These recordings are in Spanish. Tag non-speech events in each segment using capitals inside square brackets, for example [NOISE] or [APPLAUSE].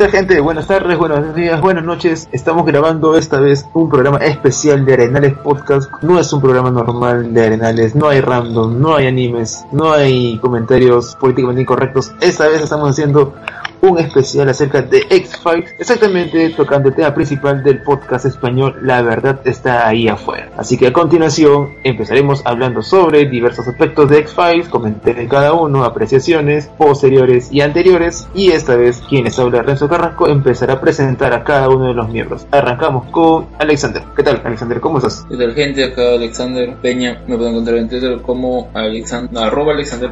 Tal gente? Buenas tardes, buenos días, buenas noches. Estamos grabando esta vez un programa especial de Arenales Podcast. No es un programa normal de Arenales, no hay random, no hay animes, no hay comentarios políticamente incorrectos. Esta vez estamos haciendo un especial acerca de X-Files, exactamente tocando el tema principal del podcast español La verdad está ahí afuera. Así que a continuación empezaremos hablando sobre diversos aspectos de X-Files, comentar cada uno, apreciaciones posteriores y anteriores, y esta vez quien les habla Renzo Carrasco empezará a presentar a cada uno de los miembros. Arrancamos con Alexander. ¿Qué tal, Alexander? ¿Cómo estás? ¿Qué tal gente? Acá Alexander Peña, me pueden encontrar en Twitter como Alexander, arroba Alexander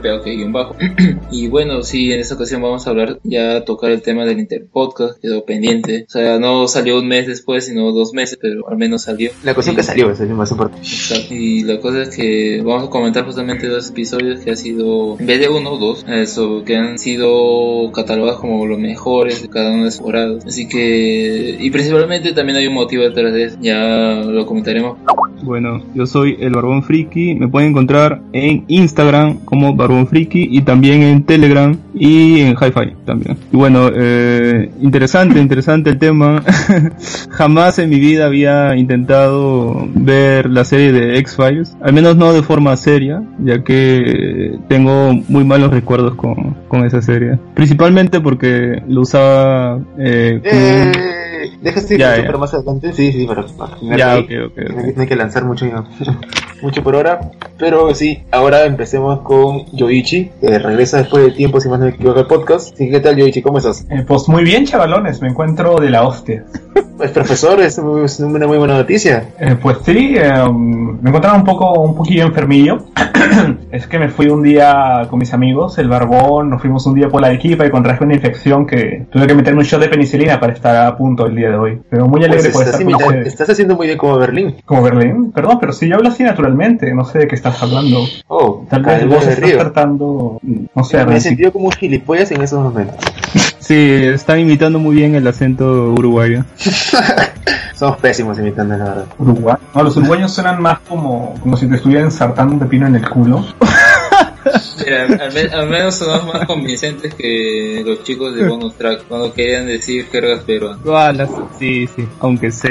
bajo [CLEARS THROAT] y bueno, sí, en esta ocasión vamos a hablar ya tocar el tema del Interpodcast, quedó pendiente. O sea, no salió un mes después, sino dos meses, pero al menos salió. La cuestión que salió, eso es más importante. Exacto. Y la cosa es que vamos a comentar justamente dos episodios que ha sido, en vez de uno, dos, eso, que han sido catalogados como los mejores de cada una de sus temporadas. Así que, y principalmente también hay un motivo detrás de eso, ya lo comentaremos. Bueno, yo soy el Barbón Friki, me pueden encontrar en Instagram como Barbón Friki y también en Telegram y en Hi-Fi también. Y bueno, eh, interesante, interesante el tema. [LAUGHS] Jamás en mi vida había intentado ver la serie de X-Files, al menos no de forma seria, ya que tengo muy malos recuerdos con, con esa serie. Principalmente porque lo usaba... Eh, deja este Ya, ya. para más adelante. Sí, sí, terminar Ya, ahí. ok, ok, ok. No hay- que lanzar mucho, [LAUGHS] mucho por hora. Pero sí, ahora empecemos con Yoichi, que regresa después de tiempo, si más no me equivoco, al podcast. Sí, ¿Qué tal, Yoichi? ¿Cómo estás? Eh, pues muy bien, chavalones, me encuentro de la hostia. [LAUGHS] Pues, profesor, es una muy buena noticia. Eh, pues sí, eh, me encontraba un poco, un poquillo enfermillo. [CLEARS THROAT] es que me fui un día con mis amigos, el barbón, nos fuimos un día por la equipa y contraje una infección que tuve que meterme un shot de penicilina para estar a punto el día de hoy. Pero muy alegre Pues por estás, estar con estás haciendo muy bien como Berlín. Como Berlín, perdón, pero sí, yo hablo así naturalmente, no sé de qué estás hablando. Oh, Tal vez vos estás Río. tratando, no sé, Me he sentido como un gilipollas en esos momentos. [LAUGHS] Sí, están imitando muy bien el acento uruguayo. [LAUGHS] Somos pésimos imitando, la verdad. Uruguay. No, los uruguayos suenan más como, como si te estuvieran ensartando un pepino en el culo. [LAUGHS] Mira, al, me- al menos son más convincentes que los chicos de Bonus Track cuando querían decir jergas peruanas. Sí, sí, aunque sea.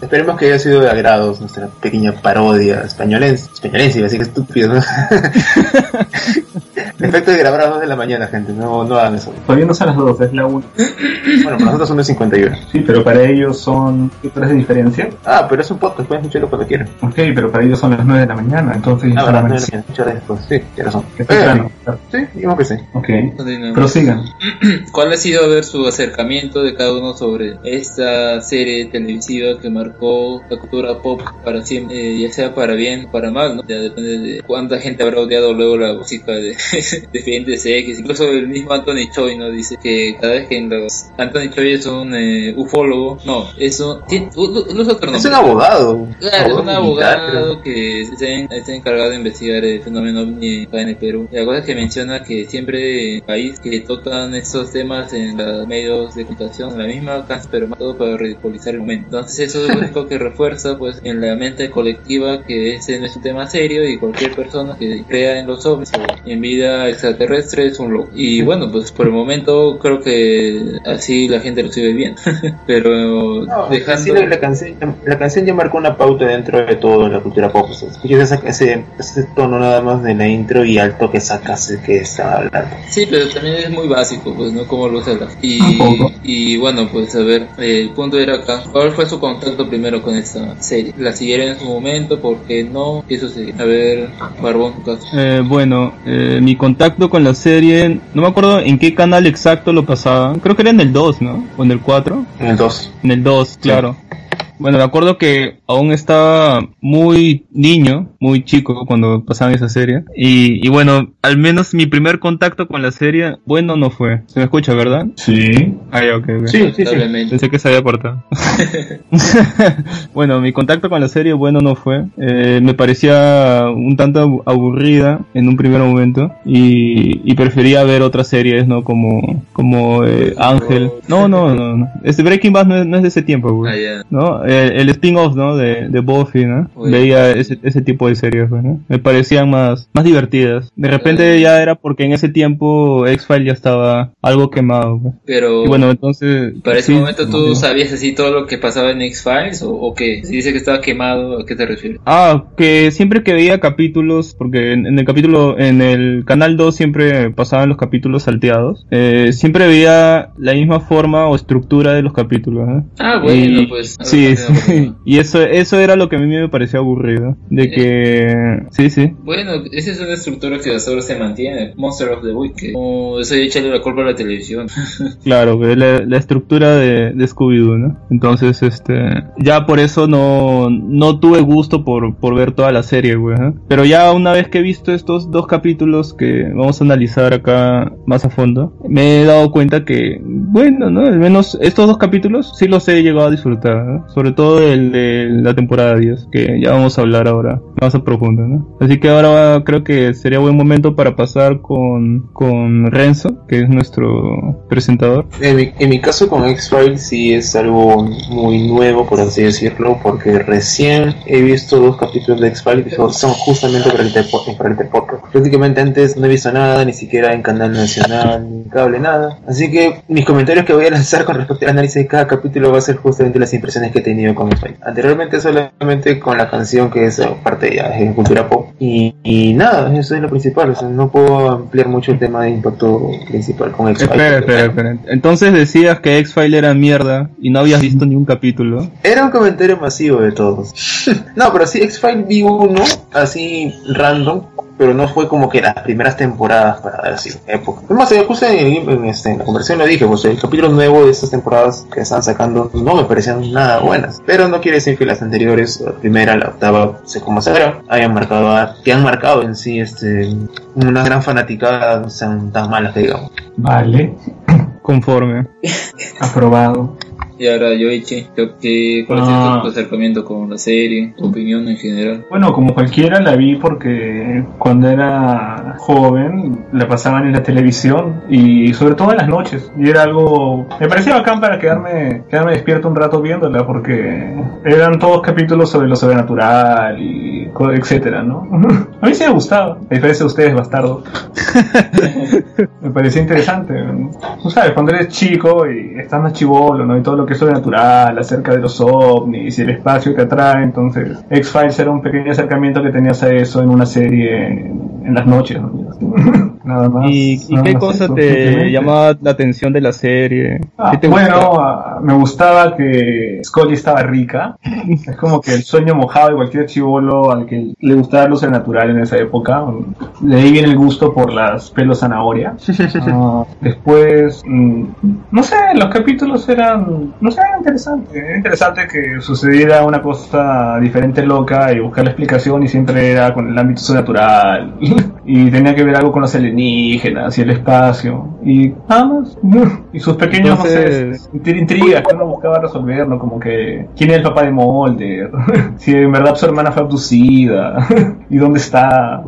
Esperemos que haya sido de agrado nuestra pequeña parodia españolense, españolense, iba a decir que estúpido, ¿no? [LAUGHS] Efecto de grabar a las 2 de la mañana, gente, no, no hagan eso. Todavía no son las 2, es la 1. Bueno, para nosotros son de 51. Sí, pero para ellos son... ¿Qué horas de diferencia? Ah, pero es un podcast, pueden escucharlo cuando quieran. Ok, pero para ellos son las 9 de la mañana, entonces... Ah, ya verdad, son no, las- no, no, Sí, tienes razón. que es temprano. Sí, digamos que sí. Ok, prosigan. [CLEARS THROAT] ¿Cuál ha sido ver su acercamiento de cada uno sobre esta serie televisiva que marcó la cultura pop para siempre, eh, ya sea para bien o para mal, ¿no? Ya depende de cuánta gente habrá odiado luego la música de [LAUGHS] Defientes X. Incluso el mismo Anthony Choi, ¿no? Dice que cada vez que en los... Anthony Choi es un eh, ufólogo, no, es un... Es un abogado. Claro, es un militar, abogado que está, en- está encargado de investigar el fenómeno ovni en el Perú. La cosa es que menciona que siempre en el país que tocan estos temas en los medios de comunicación, en la misma casa, pero más todo para ridiculizar el momento. Entonces eso es lo único que refuerza pues en la mente colectiva que ese no es un tema serio y cualquier persona que crea en los ovnis o en vida extraterrestre es un loco. Y bueno, pues por el momento creo que así la gente lo sigue viendo. [LAUGHS] pero No, dejando... la, la canción, la canción ya marcó una pauta dentro de toda la cultura pop. O sea, ese, ese tono nada más de la intro y al toque sacas el que está hablando. Sí, pero también es muy básico, pues, ¿no? Como lo usa la- Y, y bueno, pues, a ver, el punto era acá. ¿Cuál fue su contacto primero con esta serie? ¿La siguieron en su momento? ¿Por qué no? Eso sí. A ver, Barbón, tu caso. Eh, bueno, eh, mi contacto con la serie, no me acuerdo en qué canal exacto lo pasaban. Creo que era en el 2, ¿no? O en el 4. En el 2. En el 2, claro. Bueno, me acuerdo que aún estaba muy niño, muy chico cuando pasaban esa serie. Y, y bueno, al menos mi primer contacto con la serie, bueno, no fue. Se me escucha, ¿verdad? Sí. Ah, ya, ok, ok. Sí, sí, sí. Pensé que se había cortado. [LAUGHS] [LAUGHS] bueno, mi contacto con la serie, bueno, no fue. Eh, me parecía un tanto abu- aburrida en un primer momento y, y prefería ver otras series, ¿no? Como, como eh, Ángel. No, no, no, no. Este Breaking Bad no es, no es de ese tiempo, güey. Ah, ya. ¿No? El, el spin-off, ¿no? De, de Buffy, ¿no? Uy. Veía ese, ese tipo de series, ¿no? Me parecían más, más divertidas. De repente Eh. ya era porque en ese tiempo X-Files ya estaba algo quemado, pues. Pero, Y bueno, entonces... para ese sí, momento tú sí. sabías así todo lo que pasaba en X-Files o, o qué? Si dice que estaba quemado, ¿a qué te refieres? Ah, que siempre que veía capítulos, porque en, en el capítulo, en el canal 2 siempre pasaban los capítulos salteados, eh, siempre veía la misma forma o estructura de los capítulos. ¿eh? Ah, bueno, Y- pues. Sí, sí. [LAUGHS] y eso, eso era lo que a mí me parecía aburrido, de que, sí, sí. Bueno, esa es una estructura que hasta ahora se mantiene. Monster of the Week. que- Como eso de echarle la culpa a la televisión. [LAUGHS] Claro, la, la estructura de, de Scooby-Doo, ¿no? Entonces, este, ya por eso no, no tuve gusto por, por ver toda la serie, güey. ¿eh? Pero ya una vez que he visto estos dos capítulos que vamos a analizar acá más a fondo, me he dado cuenta que, bueno, ¿no? Al menos estos dos capítulos sí los he llegado a disfrutar, ¿no? Sobre todo el de la temporada 10, que ya vamos a hablar ahora más a profundo, ¿no? Así que ahora creo que sería buen momento para pasar con, con Renzo, que es nuestro presentador. En mi, en mi caso con X-Files sí es algo muy nuevo, por así decirlo, porque recién he visto dos capítulos de X-Files que son justamente para el, para el. Prácticamente antes no he visto nada, ni siquiera en canal nacional, ni en cable, nada. Así que mis comentarios que voy a lanzar con respecto al análisis de cada capítulo va a ser justamente las impresiones que he tenido con X-Files. Anteriormente solamente con la canción que es parte ya de cultura pop. Y, y nada, eso es lo principal. O sea, no puedo ampliar mucho el tema de impacto principal con X-Files. Espera, espera, espera. Entonces decías que X-File era mierda y no habías visto ni un capítulo. Era un comentario masivo de todos. [LAUGHS] no, pero sí, X-Files vi uno, así random, pero no fue como que las primeras temporadas para así época. Es más, eh, justo en, en, este, en la conversación lo dije, pues el capítulo nuevo de estas temporadas que están sacando no me parecían nada buenas. Pero no quiere decir que las anteriores, la primera, la octava, cómo será, hayan marcado, que han marcado en sí este una gran fanaticada, no sean tan malas digamos. Vale. Conforme. [LAUGHS] Aprobado. Y ahora Yoichi, creo que ¿cuál es Ah. tu acercamiento con la serie? Tu opinión en general. Bueno, como cualquiera la vi porque cuando era joven la pasaban en la televisión y sobre todo en las noches. Y era algo... Me parecía bacán para quedarme, quedarme despierto un rato viéndola porque eran todos capítulos sobre lo sobrenatural y etcétera, ¿no? [LAUGHS] A mí sí me gustaba, a diferencia de ustedes, bastardo. [LAUGHS] me parecía interesante. Tú sabes, cuando eres chico y estás más chivolo, ¿no? Y todo lo que es sobrenatural, acerca de los ovnis y el espacio que atrae, entonces X-Files era un pequeño acercamiento que tenías a eso en una serie en, en las noches, ¿no? [LAUGHS] Nada más. ¿Y, y nada qué más cosa eso, te llamaba la atención de la serie? Ah, ¿Qué te bueno, ah, me gustaba que Scully estaba rica. Es como que el sueño mojado de cualquier chivolo al que le gustaba lo sobrenatural en esa época. De ahí viene el gusto por las pelos zanahoria. [LAUGHS] Ah, después, mm, no sé, los capítulos eran, no sé, eran interesantes. Era interesante que sucediera una cosa diferente, loca, y buscar la explicación y siempre era con el ámbito sobrenatural. [LAUGHS] y tenía que ver algo con los alienígenas y el espacio. Y nada más. Y sus pequeños, no Entonces- sé, intri- intrigas que uno buscaba resolver, ¿no? Como que, ¿quién es el papá de Mulder? [LAUGHS] si en verdad su hermana fue abducida. [LAUGHS] ¿Y dónde está?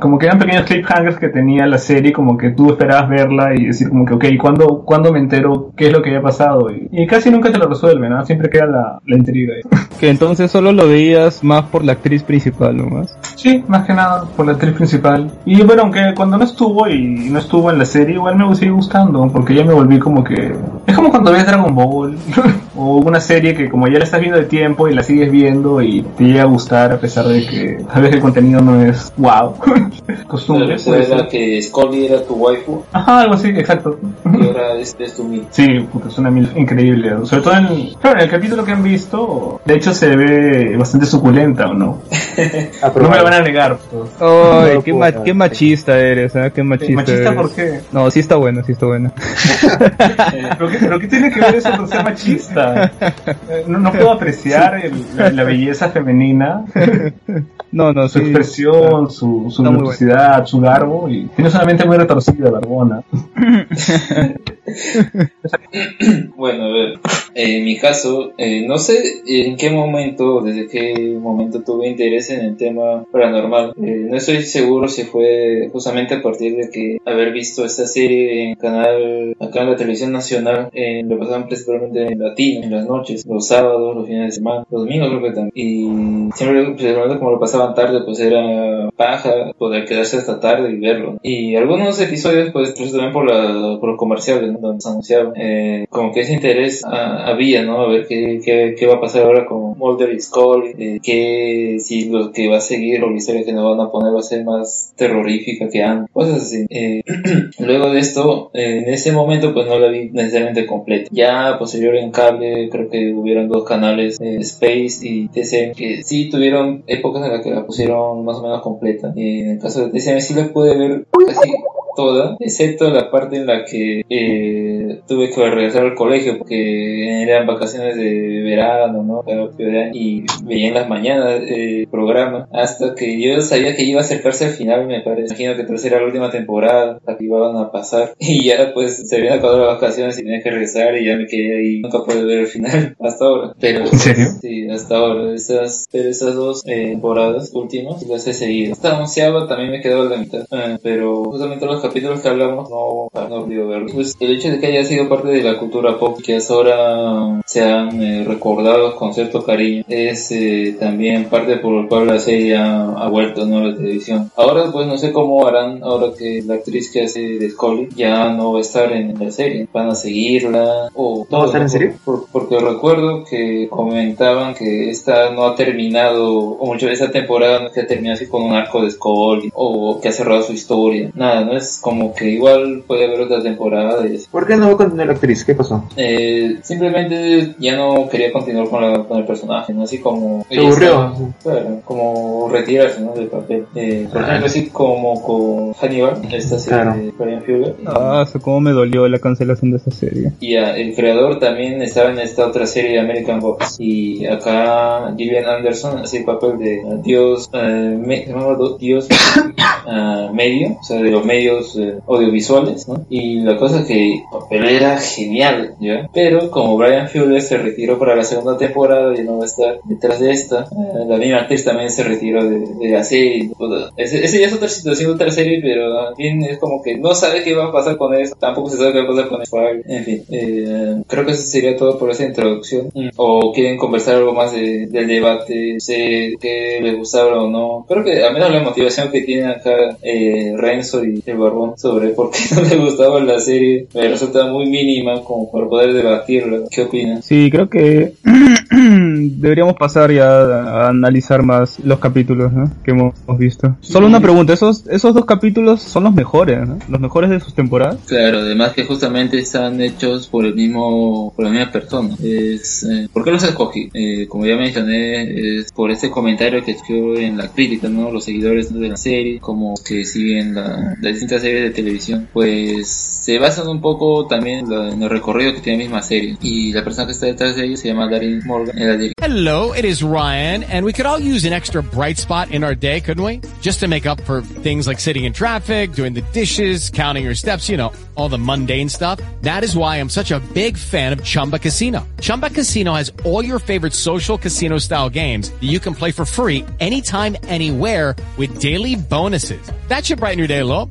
Como que eran pequeños cliffhangers que tenía la serie, como que tú esperabas verla y decir como que, ok, ¿cuándo, ¿cuándo me entero qué es lo que había pasado? Y, y casi nunca te lo resuelven, ¿no? Siempre queda la, la intriga ahí. [LAUGHS] Que entonces solo lo veías más por la actriz principal nomás. Sí, más que nada por la actriz principal. Y bueno, aunque cuando no estuvo y no estuvo en la serie, igual me sigue gustando, porque ya me volví como que... Es como cuando ves Dragon Ball, [LAUGHS] o una serie que como ya la estás viendo de tiempo y la sigues viendo y te llega a gustar a pesar de que tal vez el contenido no es wow. [LAUGHS] Costumbre. Puede era que Scully era tu waifu Ajá, algo así, exacto. y ahora es, es tu mil. Sí, puta, es una mil increíble. Sobre todo en, claro, en el capítulo que han visto, de hecho se ve bastante suculenta, ¿o no? [LAUGHS] No me lo van a negar. pues. Ay, No qué, ma- qué machista eres, ¿eh? Qué machista, ¿Machista eres. por qué? No, sí está bueno, sí está bueno. ¿Pero qué, pero qué tiene que ver eso con ser machista? Eh, No, no puedo apreciar el- la, la belleza femenina, No, no, su sí. expresión, su, su su garbo, y tiene una mente muy retorcida, barbona. [LAUGHS] Bueno, a ver, en mi caso, eh, no sé en qué momento, desde qué momento tuve interés en el tema paranormal. Eh, no estoy seguro si fue justamente a partir de que haber visto esta serie en canal, acá en la televisión nacional, lo pasaban principalmente en latino, en las noches, los sábados, los fines de semana, los domingos creo que también. Y siempre, principalmente como lo pasaban tarde, pues era paja poder quedarse hasta tarde y verlo. Y algunos episodios, pues, pues también por, la, por los comerciales, ¿no? donde se anunciaban, eh, como que ese interés ah, había, ¿no? A ver qué, qué, qué va a pasar ahora con Mulder y Scully, eh, que si lo que va a seguir o la historia que nos van a poner va a ser más terrorífica que antes, cosas así. Eh, [CLEARS THROAT] luego de esto, eh, en ese momento, pues no la vi necesariamente completa. Ya posterior en cable, creo que hubieron dos canales, eh, Space y TCM, que sí tuvieron épocas en las que la pusieron más o menos completa. En el caso de TCM sí la pude ver casi toda, excepto la parte en la que eh, tuve que regresar al colegio porque eran vacaciones de verano, ¿no? Y veía en las mañanas eh, el programa hasta que yo sabía que iba a acercarse al final, me parece. Imagino que tercera la última temporada, la que iban a pasar. [LAUGHS] Y ya pues se habían acabado las vacaciones y tenía que regresar y ya me quedé ahí. Nunca pude ver el final [LAUGHS] hasta ahora. Pero, ¿En serio? Sí, hasta ahora. Esas, pero esas dos eh, temporadas últimas las he seguido. Esta onceava también me quedó la mitad. Eh, pero justamente los capítulos que hablamos no, no olvido verlos. Pues el hecho de que haya sido parte de la cultura pop, que hasta ahora sean eh, recordados con cierto cariño, es eh, también parte por el cual la serie ha, ha vuelto ¿no? a la televisión. Ahora pues no sé cómo harán ahora que la actriz que hace de Scully ya no va a estar en la serie. Van a seguirla o ¿No va a estar en serio? por- porque recuerdo que comentaban que esta no ha terminado, o mucho esta temporada no es que ha terminado así con un arco de Skull o que ha cerrado su historia. Nada, no es como que igual puede haber otra temporada y así. ¿Por qué no va a continuar la actriz? ¿Qué pasó? Eh, simplemente ya no quería continuar con, la- con el personaje, ¿no? Así como... Se aburrió. estaba- Claro, como retirarse, ¿no? Del papel. Eh, por ejemplo, así como con Hannibal, esta serie Claro. de Brian Fuller. Ah, eso cómo me dolió la cancelación de esa serie. Y ah, el creador también estaba en esta otra serie American Gods. Y acá Gillian Anderson hace el papel de ah, Dios, eh, me- Do- Dios [COUGHS] ah, medio, o sea, de los medios eh, audiovisuales, ¿no? Y la cosa es que pero era genial, ¿ya? Pero como Brian Fuller se retiró para la segunda temporada y no va a estar detrás de esta, eh, la misma actriz también se retiró de, de la ese ya es otra situación, otra serie, pero también es como que no sabe qué va a pasar con eso, tampoco se sabe qué va a pasar con eso. En fin, eh, creo que eso sería todo por esa introducción. O quieren conversar algo más de- del debate, sé qué les gustaba o no. Creo que al menos la motivación que tiene acá Renzo y el Sobre por qué [LAUGHS] no le gustaba la serie me resulta muy mínima como para poder debatirla. ¿Qué opinas? Sí, creo que [CLEARS THROAT] deberíamos pasar ya a analizar más los capítulos ¿no? que hemos, visto. Solo una pregunta, esos esos dos capítulos son los mejores, ¿no? Los mejores de sus temporadas. Claro, además que justamente están hechos por el mismo, por la misma persona. Es, eh, ¿Por qué los escogí? Eh, como ya mencioné, es por este comentario que escribió en la crítica, ¿no? Los seguidores de la serie, como que siguen la, las distintas series de televisión, pues se basan un poco también en el recorrido que tiene la misma serie. Y la persona que está detrás de ellos se llama Darin Morgan, Hello, it is Ryan, and we could all use an extra bright spot in our day, couldn't we? Just to make up for things like sitting in traffic, doing the dishes, counting your steps, you know, all the mundane stuff. That is why I'm such a big fan of Chumba Casino. Chumba Casino has all your favorite social casino style games that you can play for free anytime, anywhere with daily bonuses. That should brighten your day a little.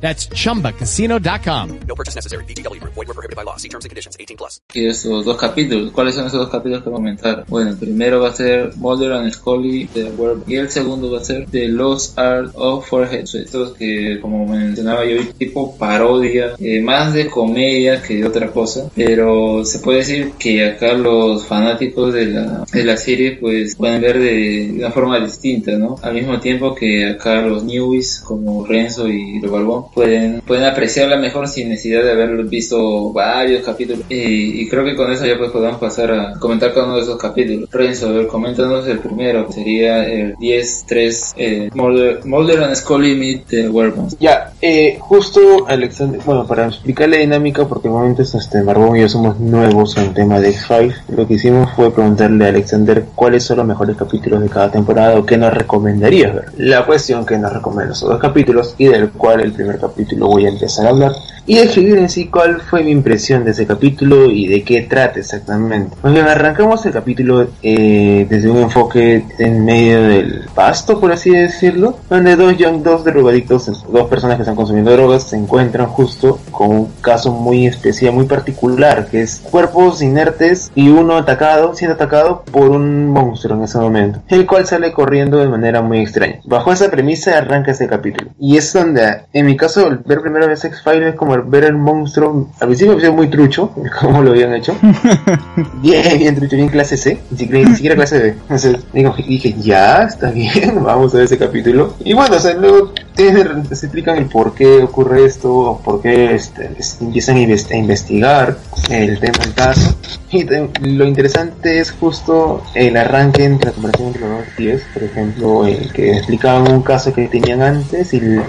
That's chumbacasino.com. No purchase necessary. VGW Group. Void were prohibited by law. See terms and conditions. 18 plus. que esos dos capítulos. ¿Cuáles son esos dos capítulos que comentar? Bueno, el primero va a ser Mulder and Scully de Werewolf y el segundo va a ser The Lost Art of Forehead. Estos que, como mencionaba yo, tipo parodia, eh, más de comedia que de otra cosa, pero se puede decir que acá los fanáticos de la, de la serie pues pueden ver de, de una forma distinta, ¿no? Al mismo tiempo que acá los newbies como Renzo y el Balbón pueden, pueden apreciarla mejor sin necesidad de haber visto varios capítulos. Y, y creo que con eso ya pues podemos pasar a comentar cada uno de esos capítulos. Renzo, a ver, coméntanos el primero, sería el 10-3 eh, Mulder, Mulder and Scully Meet the Werewolves. Ya, eh, justo Alexander, bueno, para explicar la dinámica, porque de momento este, Barbón y yo somos nuevos en el tema de X-Files, lo que hicimos fue preguntarle a Alexander cuáles son los mejores capítulos de cada temporada o qué nos recomendarías ver. La cuestión que nos recomienda esos dos capítulos y del cual el primer capítulo voy a empezar a hablar y escribir en sí cuál fue mi impresión de ese capítulo y de qué trata exactamente. Pues bien, arrancamos el capítulo eh, desde un enfoque en medio del pasto, por así decirlo, donde dos young, dos drogadictos, dos personas que están consumiendo drogas, se encuentran justo con un caso muy especial, muy particular, que es cuerpos inertes y uno atacado, siendo atacado por un monstruo en ese momento, el cual sale corriendo de manera muy extraña. Bajo esa premisa arranca este capítulo. Y es donde, en mi caso, ver primera vez X-Files es como ver el monstruo, al principio me pareció muy trucho, [LAUGHS] como lo habían hecho. [LAUGHS] bien, bien trucho, bien clase C, ni siquiera, ni siquiera clase B. [LAUGHS] Entonces digo, dije, ya, está bien, vamos a ver ese capítulo. Y bueno, o sea, luego tiene- se explican el por qué ocurre esto, por qué este, es- empiezan a investigar el tema del caso. Y te- lo interesante es justo el arranque entre la conversación entre los dos tíos, por ejemplo, el que explicaban un caso que tenían antes y le,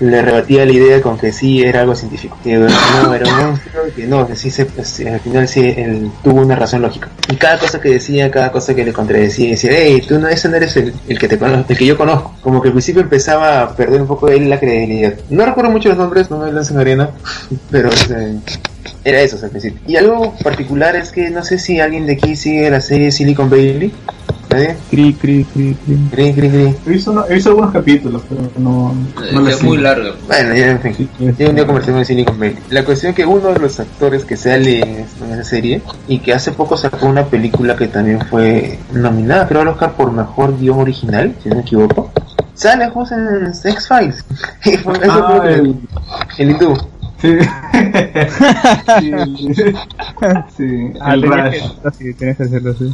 le rebatía la idea con que sí era algo científico, que no era un monstruo, y que no, sí se, pues, al final sí él tuvo una razón lógica. Y cada cosa que decía, cada cosa que le contradecía, decía, hey, tú no, ese no eres el, que te conozco, el que yo conozco. Como que al principio empezaba a perder un poco de él la credibilidad. No recuerdo mucho los nombres, no me lancen arena, pero este, era eso al principio. Y algo particular es que no sé si alguien de aquí sigue la serie Silicon Valley. ¿Nadie? Cri, cri, cri, cri. Cri, cri, cri. He visto, no- he visto algunos capítulos, pero no, no que es muy largo. Bueno, ya en fin. Yo un día conversamos en Silicon Valley. La cuestión es que uno de los actores que sale en esa serie y que hace poco sacó una película que también fue nominada, creo, al Oscar por mejor guion original, si no me equivoco. Sale justo en X-Files. [LAUGHS] Y fue- eso Ah, el- el hindú. Sí. [LAUGHS] sí. sí. Ah, El Rush. que, así, que hacerlo así.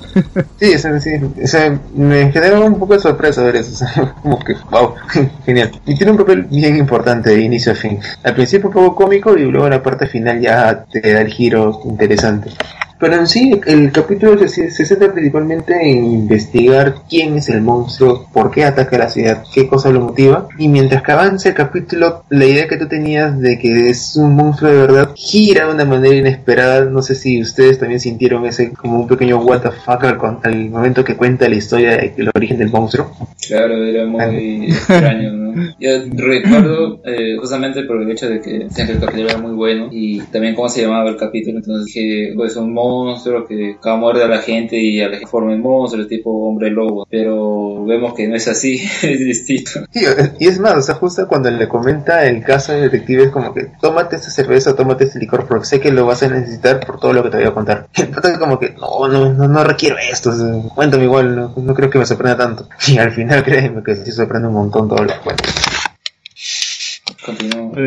Sí, o sea, sí, o sea, me generó un poco de sorpresa ver eso, [LAUGHS] o sea, como que, wow, [LAUGHS] genial. Y tiene un papel bien importante de inicio a fin. Al principio un poco cómico y luego en la parte final ya te da el giro interesante. Pero en sí, el capítulo se, se centra principalmente en investigar quién es el monstruo, por qué ataca la ciudad, qué cosa lo motiva. Y mientras que avanza el capítulo, la idea que tú tenías de que es un monstruo de verdad gira de una manera inesperada. No sé si ustedes también sintieron ese como un pequeño what the fuck al, al momento que cuenta la historia del origen del monstruo. Claro, era muy extraño, ¿no? [LAUGHS] Yo recuerdo eh, justamente por el hecho de que el capítulo era muy bueno y también cómo se llamaba el capítulo, entonces dije, pues un monstruo que acaba de muerde a la gente y a la gente forma el monstruo, tipo hombre lobo, pero vemos que no es así, [LAUGHS] es distinto. Y es más, o sea, cuando le comenta el caso del detective es como que tómate esta cerveza, tómate este licor porque sé que lo vas a necesitar por todo lo que te voy a contar. El pata es como que no, no, no, no requiero esto, cuéntame igual, no, no creo que me sorprenda tanto. [LAUGHS] Y al final créeme que sí sorprende un montón todo lo que cuenta.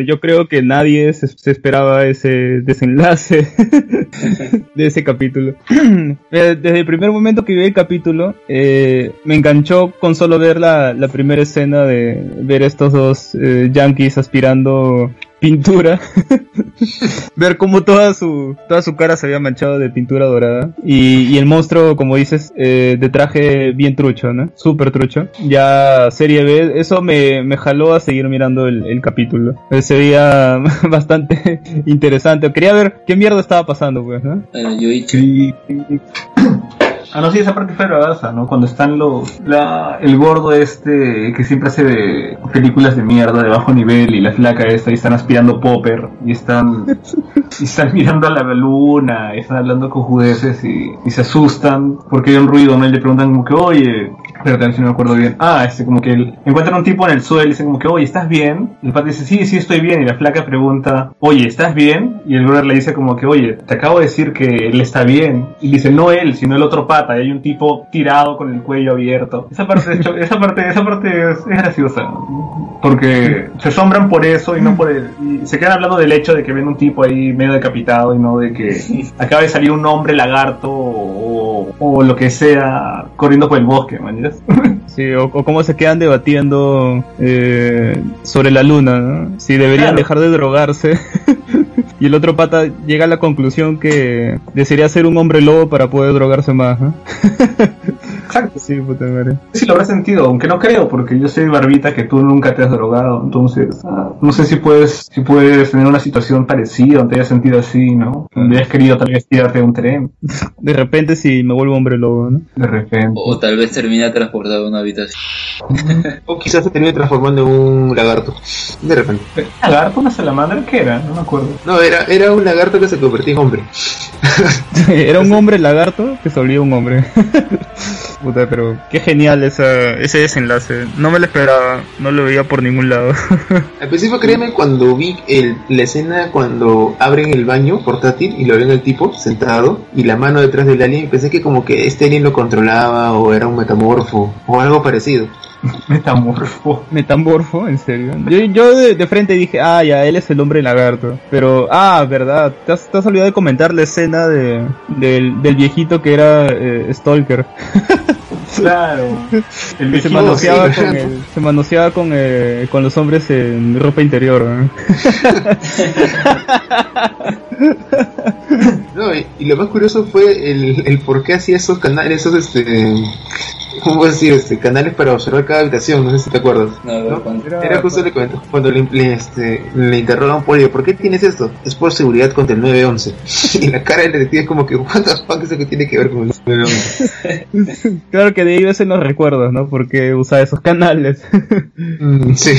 Yo creo que nadie se, esperaba ese desenlace [LAUGHS] de ese capítulo. [CLEARS THROAT] Desde el primer momento que vi el capítulo, eh, me enganchó con solo ver la, la primera escena de ver estos dos eh, yankees aspirando pintura, [LAUGHS] ver cómo toda su toda su cara se había manchado de pintura dorada y, y el monstruo, como dices, eh, de traje bien trucho, ¿no? Súper trucho. Ya serie B, eso me, me jaló a seguir mirando el, el capítulo. Eh, se veía [LAUGHS] bastante interesante. Quería ver qué mierda estaba pasando, pues, ¿no? Eh. Ah, no, sí, esa parte fue bravaza, ¿no? Cuando están los... La, el gordo este que siempre hace de películas de mierda de bajo nivel y la flaca esta y están aspirando popper y están... y están [LAUGHS] mirando a la luna y están hablando con judeces y, y se asustan porque hay un ruido, ¿no? Y le preguntan como que, oye... Espérate, si no me acuerdo bien. Ah, este, como que el- encuentran un tipo en el suelo y dicen como que, oye, ¿estás bien? Y el pata dice, sí, sí, estoy bien. Y la flaca pregunta, oye, ¿estás bien? Y el brother le dice como que, oye, te acabo de decir que él está bien. Y dice, no él, sino el otro pata. Y hay un tipo tirado con el cuello abierto. Esa parte, esa parte, esa parte es, graciosa. Porque se asombran por eso y no por el... Y se quedan hablando del hecho de que ven un tipo ahí medio decapitado y no de que acaba de salir un hombre lagarto o, o lo que sea corriendo por el bosque, man. [LAUGHS] Sí, o, o cómo se quedan debatiendo eh, sobre la luna, ¿no? Si deberían Claro. dejar de drogarse. [LAUGHS] y el otro pata llega a la conclusión que desearía ser un hombre lobo para poder drogarse más, ¿no? [LAUGHS] Exacto. Sí, puta madre. Sí lo habrá sentido, aunque no creo, porque yo soy barbita que tú nunca te has drogado, entonces ah, no sé si puedes, si puedes tener una situación parecida, o te hayas sentido así, ¿no? Donde hayas querido tal vez tirarte de un tren, [LAUGHS] De repente si me vuelvo hombre lobo, ¿no? de repente. O tal vez termina transportado a una habitación. [LAUGHS] O quizás se termine transformando en un lagarto. De repente. ¿Lagarto, una salamandra? ¿Qué era? No me acuerdo. No, era, era un lagarto que se convertía en hombre. [LAUGHS] Era un hombre lagarto que se volvía un hombre. [LAUGHS] Puta, pero qué genial esa, ese desenlace. No me lo esperaba, no lo veía por ningún lado. [LAUGHS] Al principio, créeme, cuando vi el, la escena cuando abren el baño portátil y lo ven al tipo sentado y la mano detrás del alien, pensé que como que este alien lo controlaba o era un metamorfo o algo parecido. [LAUGHS] Metamorfo. Metamorfo, en serio. Yo, yo de, de frente dije, ah, ya, él es el hombre lagarto. Pero, ah, verdad, te has, te has olvidado de comentar la escena de, del, del viejito que era eh, Stalker. [LAUGHS] Claro. El Que se viejito, manoseaba sí. con, el, se manoseaba con, eh, con los hombres en ropa interior. ¿no? [LAUGHS] No, y, y lo más curioso fue el, el por qué hacía esos canales, esos este, ¿cómo puedo decir? Este, canales para observar cada habitación, no sé si te acuerdas. No, a ¿no? Era justo le comento, cuando le, le, este, le interrogan por ello, ¿por qué tienes esto? Es por seguridad contra el 911. [LAUGHS] y la cara del detective es como que, what the fuck es lo que tiene que ver con el 911? [LAUGHS] Claro que de ahí ves en los recuerdos, ¿no? Porque usa esos canales. [LAUGHS] Mm, sí.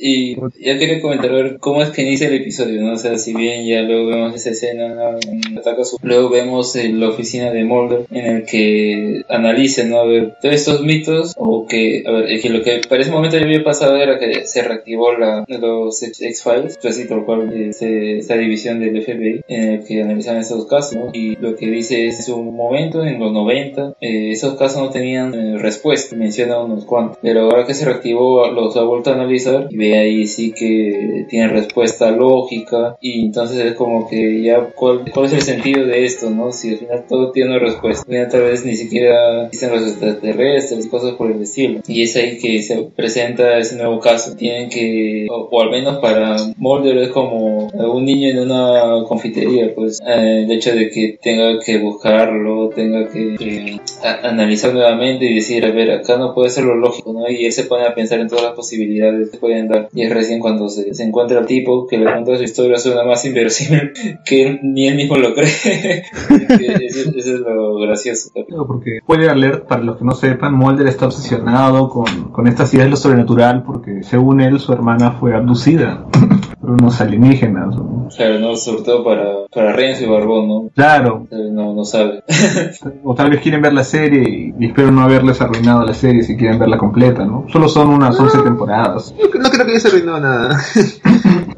Y ya quería comentar a ver cómo es que inicia el episodio, ¿no? O sea, si bien ya luego vemos esa escena, ¿no? En Ataca su- luego vemos eh, la oficina de Mulder en el que analiza, ¿no? A ver, todos estos mitos, o que, a ver, es que lo que para ese momento ya había pasado era que se reactivó la, los X- X-Files, así por cual este, esta división del FBI en el que analizan estos casos, ¿no? Y lo que dice es un momento en en los 90, eh, esos casos no tenían eh, respuesta, menciona unos cuantos, pero ahora que se reactivó los ha vuelto a analizar y ve ahí sí que tiene respuesta lógica y entonces es como que ya cuál, cuál es el sentido de esto, ¿no? Si al final todo tiene una respuesta, al final tal vez ni siquiera dicen los extraterrestres cosas por el estilo. Y es ahí que se presenta ese nuevo caso. Tienen que, o, o al menos para Mulder es como un niño en una confitería, pues eh, el hecho de que tenga que buscarlo, tenga eh, a- analizar nuevamente y decir, a ver, acá no puede ser lo lógico, ¿no? Y él se pone a pensar en todas las posibilidades que pueden dar. Y es recién cuando se, se encuentra el tipo que le cuenta su historia suena más inverosímil [LAUGHS] que ni él mismo lo cree. [LAUGHS] Eso es lo gracioso. Claro, porque spoiler alert, para los que no sepan, Mulder está obsesionado con, con estas ideas de lo sobrenatural porque según él su hermana fue abducida [LAUGHS] por unos alienígenas. ¿no? Claro, ¿no? Sobre todo para, para Renzo y Barbón, ¿no? Claro, No, no sabe. [LAUGHS] o tal vez quieren ver la serie y, y espero no haberles arruinado la serie si quieren verla completa, ¿no? Solo son unas 11 temporadas. No creo que haya se arruinado nada. [LAUGHS]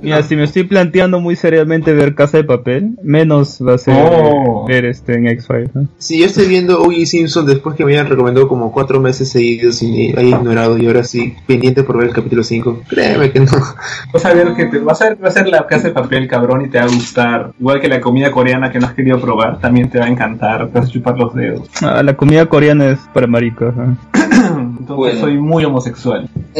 Mira, si me estoy planteando muy seriamente ver Casa de Papel, menos va a ser Oh. ver este en X-Files. ¿no? Si yo estoy viendo O.J. Simpson después que me habían recomendado como cuatro meses seguidos y me haya ignorado y ahora sí pendiente por ver el capítulo 5, créeme que no. Vas a ver que te, vas a ver va a ser la casa de papel cabrón y te va a gustar. Igual que la comida coreana que no has querido probar, también te va a encantar, te vas a chupar los dedos. Ah, la comida coreana es para maricos. [CLEARS THROAT] ¿no? Entonces Bueno. soy muy homosexual. [LAUGHS]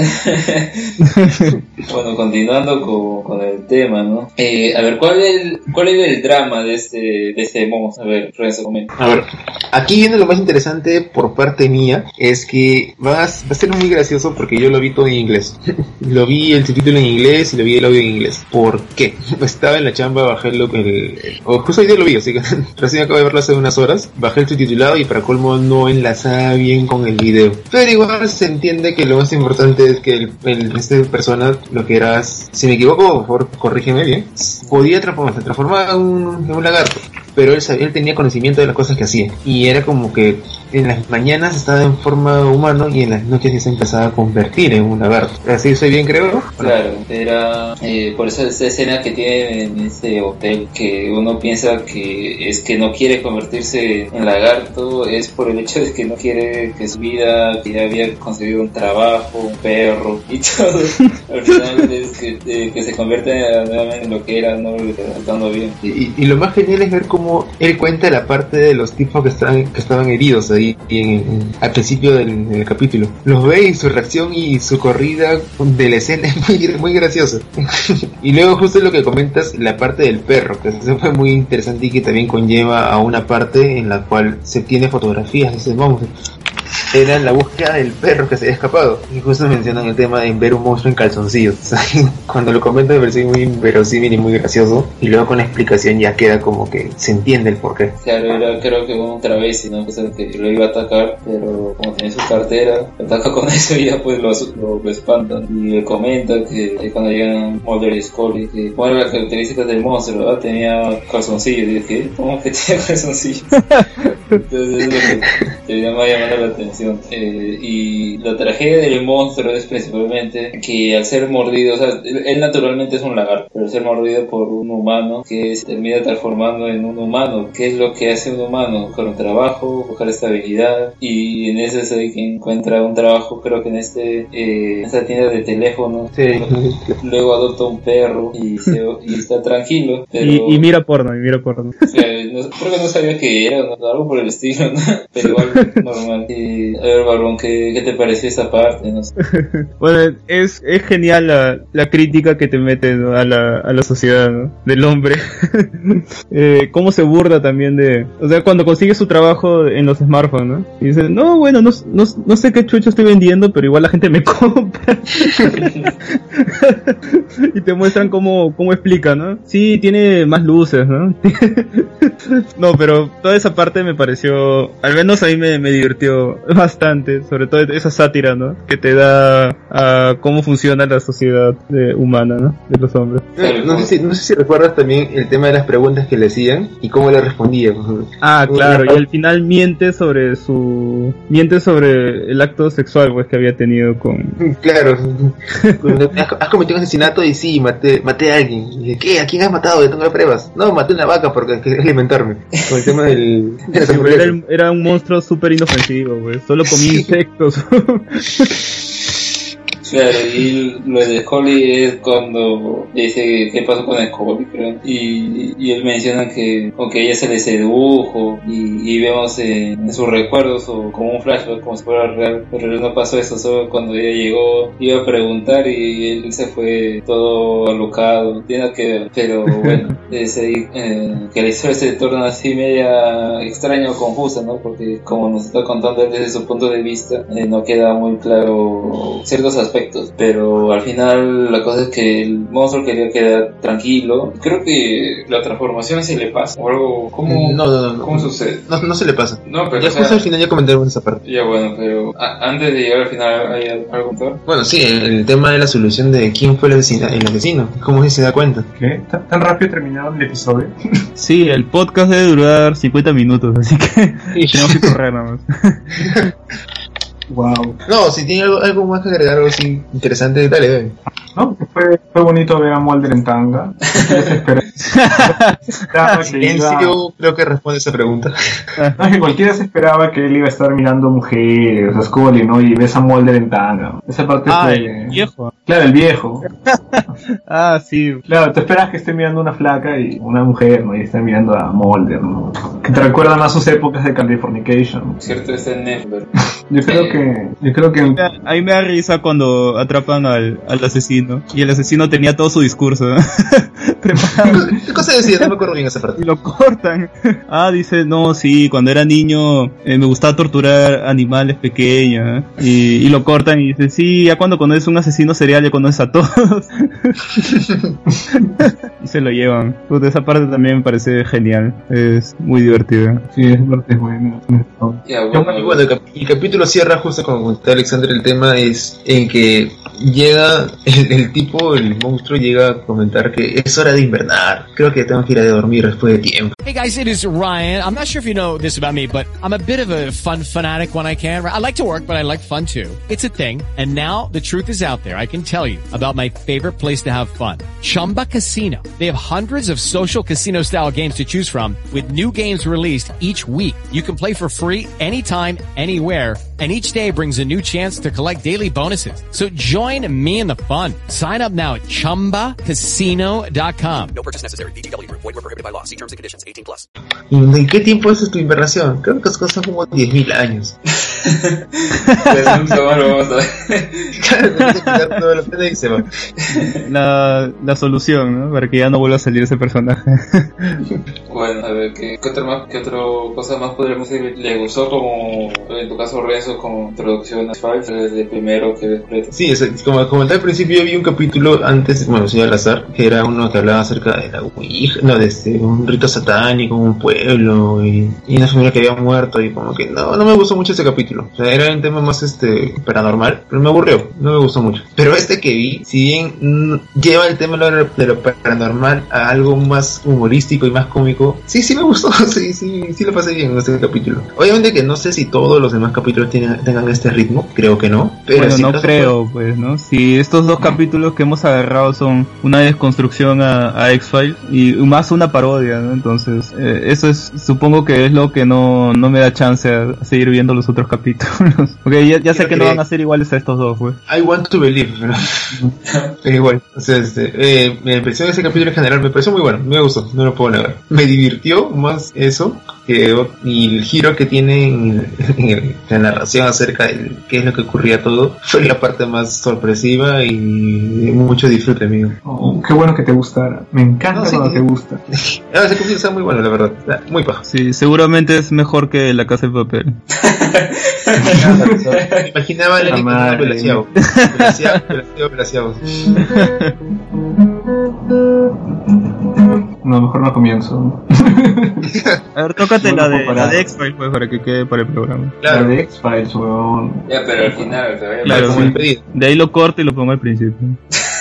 Bueno, continuando con, con el tema, ¿no? Eh, a ver, ¿cuál es el, cuál es el drama de este, de este monstruo? A ver, Renzo, comenta. A ver, aquí viene lo más interesante por parte mía, es que va a, va a ser muy gracioso porque yo lo vi todo en inglés. [LAUGHS] lo vi el subtítulo en inglés y lo vi el audio en inglés. ¿Por qué? [LAUGHS] Estaba en la chamba, bajé lo, el, el- o justo hoy día lo vi, así que recién acabo de verlo hace unas horas, bajé el subtitulado y para colmo no enlazaba bien con el video. Pero igual se entiende que lo más importante es que el, este persona, lo que era, si me equivoco, por favor corrígeme bien, podía transformarse, transformaba en un, en un lagarto pero él, tenía conocimiento de las cosas que hacía. Y era como que en las mañanas estaba en forma humano y en las noches ya se empezaba a convertir en un lagarto. Así estoy bien, creo. Claro, era eh, por eso esa escena que tiene en ese hotel que uno piensa que es que no quiere convertirse en lagarto es por el hecho de que no quiere que su vida que ya había conseguido un trabajo, un perro [LAUGHS] y todo al final es que, eh, que se convierte nuevamente en lo que era, no estando bien. Y, y lo más genial es ver cómo él cuenta la parte de los tipos que estaban, que estaban heridos ahí en- al principio del, capítulo. Los ve y su reacción y su corrida de la escena [LAUGHS] es muy, muy graciosa. [LAUGHS] y luego justo lo que comentas, la parte del perro, que eso fue muy interesante y que también conlleva a una parte en la cual se tiene fotografías ese monstruo. Era la búsqueda del perro que se había escapado. Y justo mencionan el tema de ver un monstruo en calzoncillos. [LAUGHS] Cuando lo comento me pareció muy verosímil y muy gracioso. Y luego con la explicación ya queda como que se entiende el porqué. Claro, era creo que un travesti, ¿no? O sea, que lo iba a atacar, pero como tenía su cartera, lo ataca con [LAUGHS] eso y ya pues lo, lo, lo espantan. Y le comenta que que cuando llegan Mulder y Scully, que cuál era la característica del monstruo, ah, tenía calzoncillos. Y dije, ¿cómo que tenía [LAUGHS] calzoncillos? Entonces es lo que te llama llamando la atención. Eh, y la tragedia del monstruo es principalmente que al ser mordido, o sea, él, naturalmente es un lagarto, pero al ser mordido por un humano que se termina transformando en un humano. ¿Qué es lo que hace un humano? Buscar un trabajo, buscar estabilidad y en eso es ahí que encuentra un trabajo, creo que en este eh, esta tienda de teléfono. [LAUGHS] Luego adopta un perro y, se, y está tranquilo, [LAUGHS] pero Y, y mira porno, y mira porno. [LAUGHS] o sea, no- creo que no sabía que era, ¿no? algo por el estilo, ¿no? pero igual normal. Y, a ver, Barbón, ¿qué, ¿qué te pareció esa parte? [LAUGHS] Bueno, es, es genial la, la crítica que te mete ¿no? a, la, a la sociedad ¿no? del hombre. [LAUGHS] eh, cómo se burda también de... O sea, cuando consigue su trabajo en los smartphones, ¿no? Y dice, no, bueno, no, no, no sé qué chucho estoy vendiendo, pero igual la gente me [LAUGHS] compra. y te muestran cómo, cómo explica, ¿no? Sí, tiene más luces, ¿no? no, pero toda esa parte me pareció, al menos a mí me, me divirtió bastante, sobre todo esa sátira, ¿no? Que te da a cómo funciona la sociedad de- humana, ¿no? De los hombres. No, sé si, no sé si recuerdas también el tema de las preguntas que le hacían y cómo le respondía. Ah, claro, y al final miente sobre su... miente sobre el acto sexual, pues, que había tenido con... [LAUGHS] Claro. ¿Has, cometido un asesinato y sí, maté, maté a alguien. Y dije, ¿qué? ¿A quién has matado? Yo tengo pruebas. No, maté una vaca porque [LAUGHS] quería alimentarme. Con el tema del... [LAUGHS] Sí, el- era un monstruo súper inofensivo, pues, solo comía insectos. [LAUGHS] Claro, y lo de Scully es cuando dice qué pasó con Scully, creo. Y, y él menciona que aunque ella se le sedujo y, y vemos en, en sus recuerdos o como un flashback como si fuera real, pero no pasó eso, solo cuando ella llegó iba a preguntar y él se fue todo alocado, tiene que ver, pero [LAUGHS] bueno, es ahí eh, que la historia se torna así media extraña o confusa, ¿no? Porque como nos está contando él desde su punto de vista, eh, no queda muy claro ciertos aspectos, pero al final la cosa es que el monstruo quería quedar tranquilo. Creo que la transformación se le pasa o algo. ¿Cómo, No, no, no, no. ¿cómo sucede? No, no se le pasa. No, pero Ya o sea, justo al final ya comentamos esa parte. ya bueno, pero antes de llegar al final hay algo peor. Bueno, sí, el, el tema de la solución de quién fue el asesino. El asesino. ¿Cómo se da cuenta? ¿Qué? ¿Tan, tan rápido terminaron el episodio? [LAUGHS] sí, el podcast debe durar 50 minutos, así que tenemos que correr nada más. [LAUGHS] Wow. No, si tiene algo, más que agregar, algo así interesante, dale, dale. No, fue, fue bonito ver a Mulder en tanga. En [LAUGHS] serio, creo que responde esa pregunta. [LAUGHS] No, es que cualquiera se esperaba que él iba a estar mirando mujeres, o sea, Scully, ¿no? Y ves a Mulder en tanga. Esa parte Ah, fue... el viejo. Claro, el viejo. [LAUGHS] Ah, sí. Claro, te esperas que esté mirando una flaca y una mujer, ¿no? Y esté mirando a Mulder, ¿no? Que te recuerda más sus épocas de Californication. Cierto, está en Netflix. Yo creo que... Yo creo que... A mí me da risa cuando atrapan al, al asesino. Y el asesino tenía todo su discurso. ¿no? [LAUGHS] Preparado. ¿Qué cosa decía? No me acuerdo bien esa parte. Y lo cortan. Ah, dice, no, sí, cuando era niño eh, me gustaba torturar animales pequeños. ¿eh? Y, y lo cortan y dice, sí, ya cuando conoces un asesino serial ya conoces a todos. [LAUGHS] y se lo llevan. Puta, esa parte también me parece genial. Es muy divertida. Sí, esa parte es buena. Ya, Y bueno, bueno, el, cap- el capítulo cierra justo con comentó Alexander el tema es en que llega el, el tipo, el monstruo llega a comentar que es hora de invernar. Creo que tengo que ir a dormir después de tiempo. Hey guys, it is Ryan. I'm not sure if you know this about me, but I'm a bit of a fun fanatic when I can. I like to work, but I like fun too. It's a thing. And now the truth is out there. I can tell you about my favorite place to have fun. Chumba Casino. They have hundreds of social casino style games to choose from with new games released each week. You can play for free anytime, anywhere. And each day brings a new chance to collect daily bonuses. So join me in the fun. Sign up now at chumbacasino.com. No purchase necessary. VGW Group. Void were prohibited by law. See terms and conditions. 18 plus. ¿Y de qué tiempo es tu invernación? Creo que son como 10.000 años. [LAUGHS] [LAUGHS] Un segundo, vamos a ver. Claro, tienes [LAUGHS] que quitar todo lo que y se va. La, la solución, ¿no? Para que ya no vuelva a salir ese personaje. [LAUGHS] Bueno, a ver, ¿qué, qué, otra más, ¿qué otra cosa más podríamos decir? ¿Le gustó como, en tu caso, Renzo, como introducción a X-Files, desde el primero que completo? Sí, es- como comenté al principio, vi un capítulo antes, bueno, sí, al azar, que era uno que hablaba acerca de la Ouija, no, de este, un rito satánico, un pueblo y, y una familia que había muerto y como que no, no me gustó mucho ese capítulo. O sea, era un tema más este paranormal, pero me aburrió, no me gustó mucho. Pero este que vi, si bien mm, lleva el tema de lo, paranormal a algo más humorístico y más cómico, sí, sí me gustó, [LAUGHS] sí, sí, sí lo pasé bien en este capítulo. Obviamente que no sé si todos los demás capítulos tienen, tengan este ritmo, creo que no, pero bueno, si no creo, pues, ¿no? Si estos dos capítulos que hemos agarrado son una desconstrucción a, a X-Files y más una parodia, ¿no? Entonces, eh, eso es, supongo que es lo que no, no me da chance a seguir viendo los otros capítulos. Porque [LAUGHS] ya, ya sé que no van a ser iguales a estos dos, pues. I want to believe, pero, [LAUGHS] pero igual, o sea, este, eh, me pareció ese capítulo en general, me pareció muy bueno, me gustó, no lo puedo negar. Me divirtió más eso que y el giro que tiene [LAUGHS] en, la narración acerca de qué es lo que ocurría todo, fue la parte más sorpresiva y mucho disfrute, amigo. Oh, qué bueno que te gustara. Me encanta No, sí. cuando te gusta. [LAUGHS] Ah, ese capítulo está muy bueno, la verdad, está muy paja. Sí, seguramente es mejor que La Casa de Papel. [LAUGHS] Me imaginaba el pelaseado, pelaseado. No, mejor no comienzo. [LAUGHS] A ver, tócate Bueno, la de, la de X-Files, pues, para que quede para el programa. La de X-Files, weón. Ya, pero al final, Claro, sí. el pedido. De ahí lo corto y lo pongo al principio. [LAUGHS]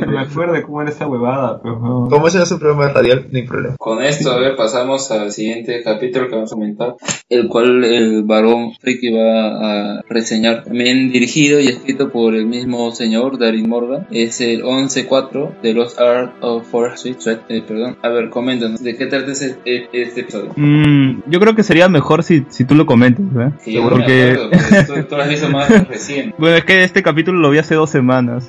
No me acuerdo de cómo era esa huevada, pero weón. Como ese no es un programa radial, no hay problema. Con esto, a ver, pasamos al siguiente capítulo que vamos a comentar, el cual el varón Friki va a reseñar. También dirigido y escrito por el mismo señor, Darin Morgan. Es el 11-4 de los Art of Forest Sweet Sweat. Eh, perdón. A ver, coméntanos, ¿de qué trata ese- e- este episodio? Mm, yo creo que sería mejor si, si tú lo comentas, ¿eh? No me Porque... acuerdo, porque tú, tú lo has visto más [LAUGHS] recién. Bueno, es que este capítulo lo vi hace dos semanas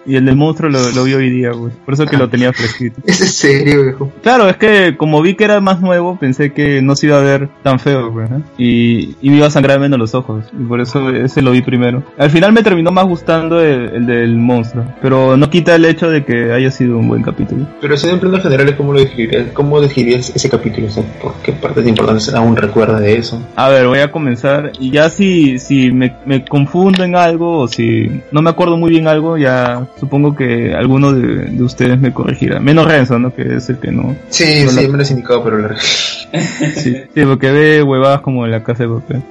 y el del monstruo lo, lo vi hoy día, pues. Por eso que lo tenía fresquito. [LAUGHS] ¿Es en serio, viejo? Claro, es que como vi que era más nuevo, pensé que no se iba a ver tan feo, pues, ¿eh? y, y me iba a sangrar menos los ojos. Y por eso ese lo vi primero. Al final me terminó más gustando el, el del monstruo, pero no quita el hecho de que haya sido un buen capítulo. Pero si en planos generales, ¿cómo lo describirías? ¿Cómo describirías ese capítulo? O sea, ¿por qué partes importantes aún recuerda de eso? A ver, voy a comenzar. Y ya si, si me, me confundo en algo o si no me acuerdo muy bien algo, ya supongo que alguno de, de ustedes me corregirá. Menos Renzo, ¿no? Que es el que no. Sí, no sí, la- me lo has indicado, pero la... Sí, sí, porque ve huevadas como la casa de papel.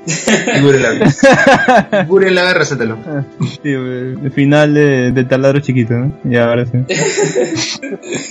Gurelaga. [LAUGHS] Recétalo. Sí, eh, el final de, de taladro chiquito, ¿no? Ya, ahora sí.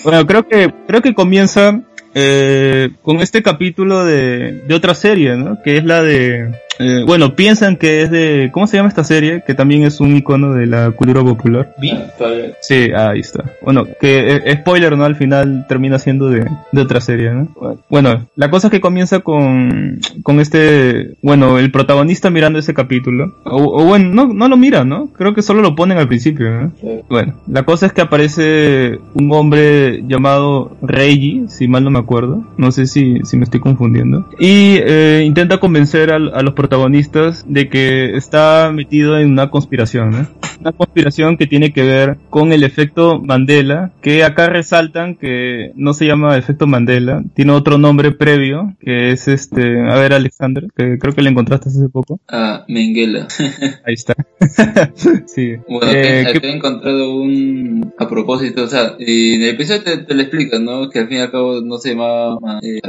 bueno, creo que, creo que comienza eh, con este capítulo de, de otra serie, ¿no? Que es la de, eh, bueno, piensan que es de, ¿cómo se llama esta serie? Que también es un icono de la cultura popular. Ah, Sí, ahí está. Bueno, que eh, spoiler, ¿no? Al final termina siendo de, de otra serie, ¿no? Bueno, la cosa es que comienza con, con este, bueno, el protagonista mirando ese capítulo. O, o bueno, no, no lo mira, ¿no? Creo que solo lo ponen al principio, ¿no? Bueno, la cosa es que aparece un hombre llamado Reiji, si mal no me acuerdo. No sé si, si me estoy confundiendo. Y eh, intenta convencer al- a, los protagonistas de que está metido en una conspiración, ¿no? Una conspiración que tiene que ver con el efecto Mandela, que acá resaltan que no se llama efecto Mandela, tiene otro nombre previo, que es este, a ver Alexander, que creo que le encontraste hace poco. Ah, Menguela. [LAUGHS] Ahí está. [LAUGHS] sí. Bueno, Eh, acá, ¿qué- he encontrado un... A propósito, o sea, en el episodio te, te lo explican, ¿no? Que al fin y al cabo no se llamaba... Ma- eh.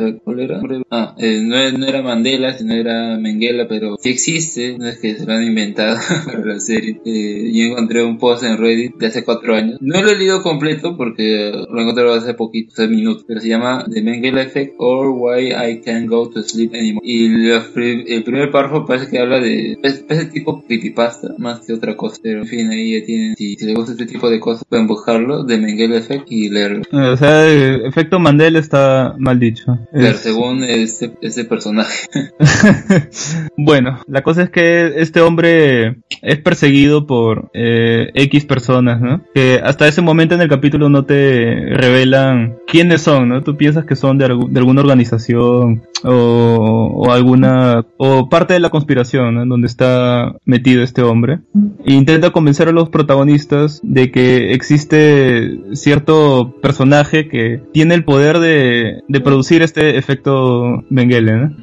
Ah, eh, no, era- no era Mandela, sino era Menguela, pero sí existe, no es que se lo han inventado [LAUGHS] para la serie. Eh, yo encontré un post en Reddit de hace cuatro años. No lo he leído completo porque lo he encontrado hace poquito, hace minutos, pero se llama The Mengele Effect or Why I Can't Go to Sleep Anymore. Y los el primer párrafo parece que habla de es, es tipo creepypasta más que otra cosa. Pero en fin, ahí ya tienen, si, si les gusta este tipo de cosas, pueden buscarlo, The Mengele Effect y leerlo. Eh, O sea, el efecto Mandela está mal dicho. Claro, Es- según este, ese personaje. [LAUGHS] [LAUGHS] Bueno, la cosa es que este hombre es perseguido por eh, X personas, ¿no? Que hasta ese momento en el capítulo no te revelan quiénes son, ¿no? Tú piensas que son de, de alguna organización o, alguna o parte de la conspiración, ¿no? Donde está metido este hombre. E intenta convencer a los protagonistas de que existe cierto personaje que tiene el poder de, de producir este efecto Mengele, ¿no?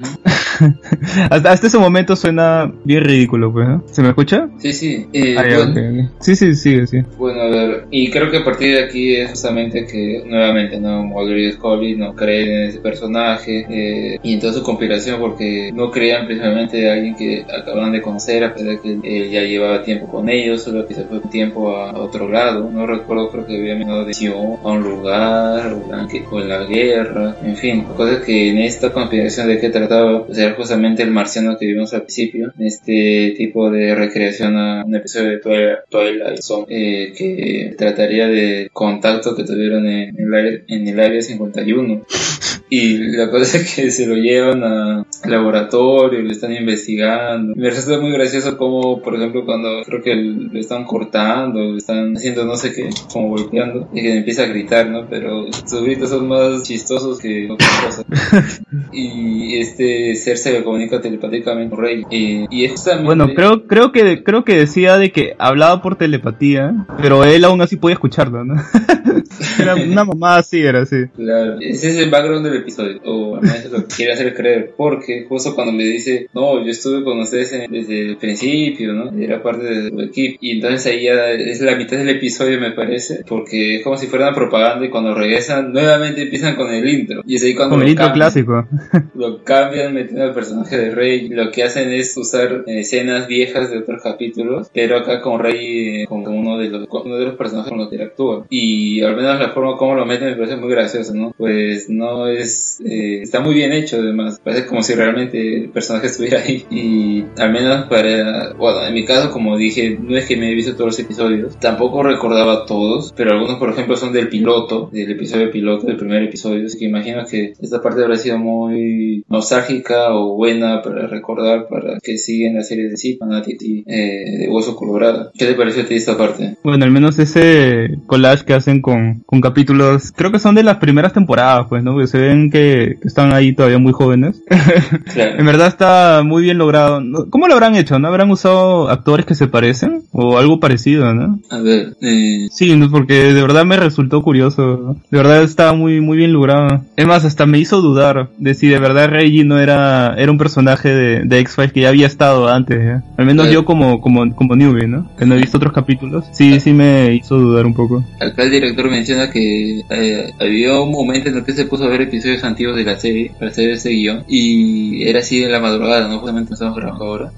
[LAUGHS] hasta, hasta ese momento suena bien ridículo, pues, ¿no? ¿Se me escucha? Sí, sí. Eh, Ah, bueno, ok, ok. Sí, sí, sigue, sí. Bueno, a ver, y creo que a partir de aquí es justamente que nuevamente no Mulder y Scully no creen en ese personaje eh, y en toda su conspiración porque no creían precisamente de alguien que acababan de conocer a pesar de que él ya llevaba tiempo con ellos, solo que se fue un tiempo a, a otro lado, no recuerdo, creo que había venido de Sion a un lugar o en, que- o la guerra, en fin, la cosa es que en esta conspiración de qué trataba, pues era justamente el marciano que vimos al principio, este tipo de recreación a un episodio de Twilight, Zone, eh, que trataría de contacto que tuvieron en, el en el área 51. [LAUGHS] Y la cosa es que se lo llevan a- al laboratorio, lo están investigando. Me resulta muy gracioso como, por ejemplo, cuando creo que lo están cortando, lo están haciendo no sé qué, como golpeando, y que empieza a gritar, ¿no? Pero sus gritos son más chistosos que otra cosa. [LAUGHS] y este ser se le comunica telepáticamente con Rey. Y, y es justamente... Bueno, creo, creo que, creo que decía de que hablaba por telepatía, pero él aún así podía escucharlo, ¿no? [LAUGHS] era una mamá así, era así. Claro, ese es el background del episodio, o al menos lo [LAUGHS] quiere hacer creer, porque justo cuando me dice, no, yo estuve con ustedes en- desde el principio, ¿no? Era parte de su equipo, y entonces ahí ya es la mitad del episodio, me parece, porque es como si fuera una propaganda y cuando regresan, nuevamente empiezan con el intro, y es ahí cuando Con el intro cambian. clásico. lo cambian metiendo al personaje de Rey. Lo que hacen es usar escenas viejas de otros capítulos pero acá con Rey eh, como uno de los uno de los personajes con los que interactúa. Y al menos la forma como lo meten me parece muy gracioso no pues no es eh, está muy bien hecho además parece como si realmente el personaje estuviera ahí y al menos para bueno en mi caso como dije no es que me he visto todos los episodios tampoco recordaba todos pero algunos por ejemplo son del piloto del episodio piloto del primer episodio así que imagino que esta parte habrá sido muy nostálgica o buena para recordar para que siguen la serie de sí Fanatic y eh, de Hueso Colorado ¿qué te pareció a ti esta parte? Bueno, al menos ese collage que hacen con, con capítulos, creo que son de las primeras temporadas, pues, ¿no? Que se ven que, que están ahí todavía muy jóvenes. [LAUGHS] en verdad está muy bien logrado. ¿Cómo lo habrán hecho? ¿No habrán usado actores que se parecen? O algo parecido, ¿no? a ver eh, Sí, porque de verdad me resultó curioso. De verdad estaba muy, muy bien logrado. Es más, hasta me hizo dudar de si de verdad Reggie no era, era un personaje de, de X-Files que ya había estado antes. ¿eh? Al menos Claro. yo como, como, como newbie, ¿no? Que no he visto otros capítulos. Sí, sí me hizo dudar un poco. Acá el director menciona que eh, había un momento en el que se puso a ver episodios antiguos de la serie para hacer ese guion y era así en la madrugada, ¿no? Justamente estamos grabando ahora.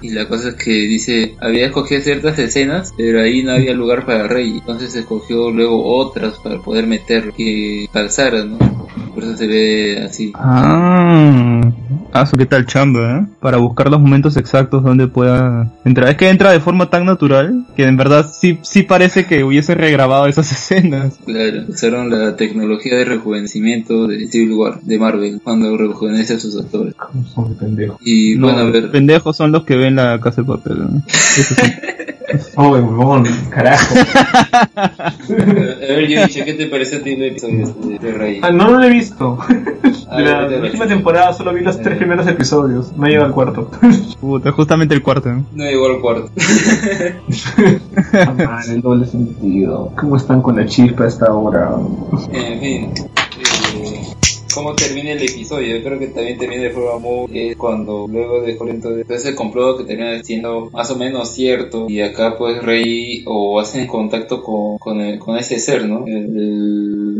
Y la cosa es que dice, había escogido ciertas escenas, pero ahí no había lugar para Rey. Entonces escogió luego otras para poder meter que calzara, ¿no? Por eso se ve así. Ah, ah, eso qué tal chamba, ¿eh? Para buscar los momentos exactos donde pueda entrar. Es que entra de forma tan natural que en verdad sí, sí parece que hubiese regrabado esas [LAUGHS] escenas. Claro, usaron la tecnología de rejuvenecimiento de Civil War, de Marvel, cuando rejuvenece a sus actores. Son de pendejo. Y No, bueno, a ver, pendejos son los que ven la casa de papel. ¿no? [LAUGHS] Eso sí. Oh, huevón, carajo. a ver, Yuricho, ¿qué te parece a ti el episodio de, de Rey? Ah, no, no lo he visto. De la última temporada solo vi los tres primeros episodios. No llega al cuarto. Puta, justamente el cuarto. ¿no? No llegó al cuarto. [LAUGHS] Ah, man, el doble sentido. ¿Cómo están con la chispa a esta hora? En fin, eh, ¿cómo termina el episodio? Yo creo que también termina de forma muy... eh, cuando luego de Corinto entonces el complot que termina siendo más o menos cierto y acá pues Rey o hacen contacto con, con, el- con ese ser, ¿no? El-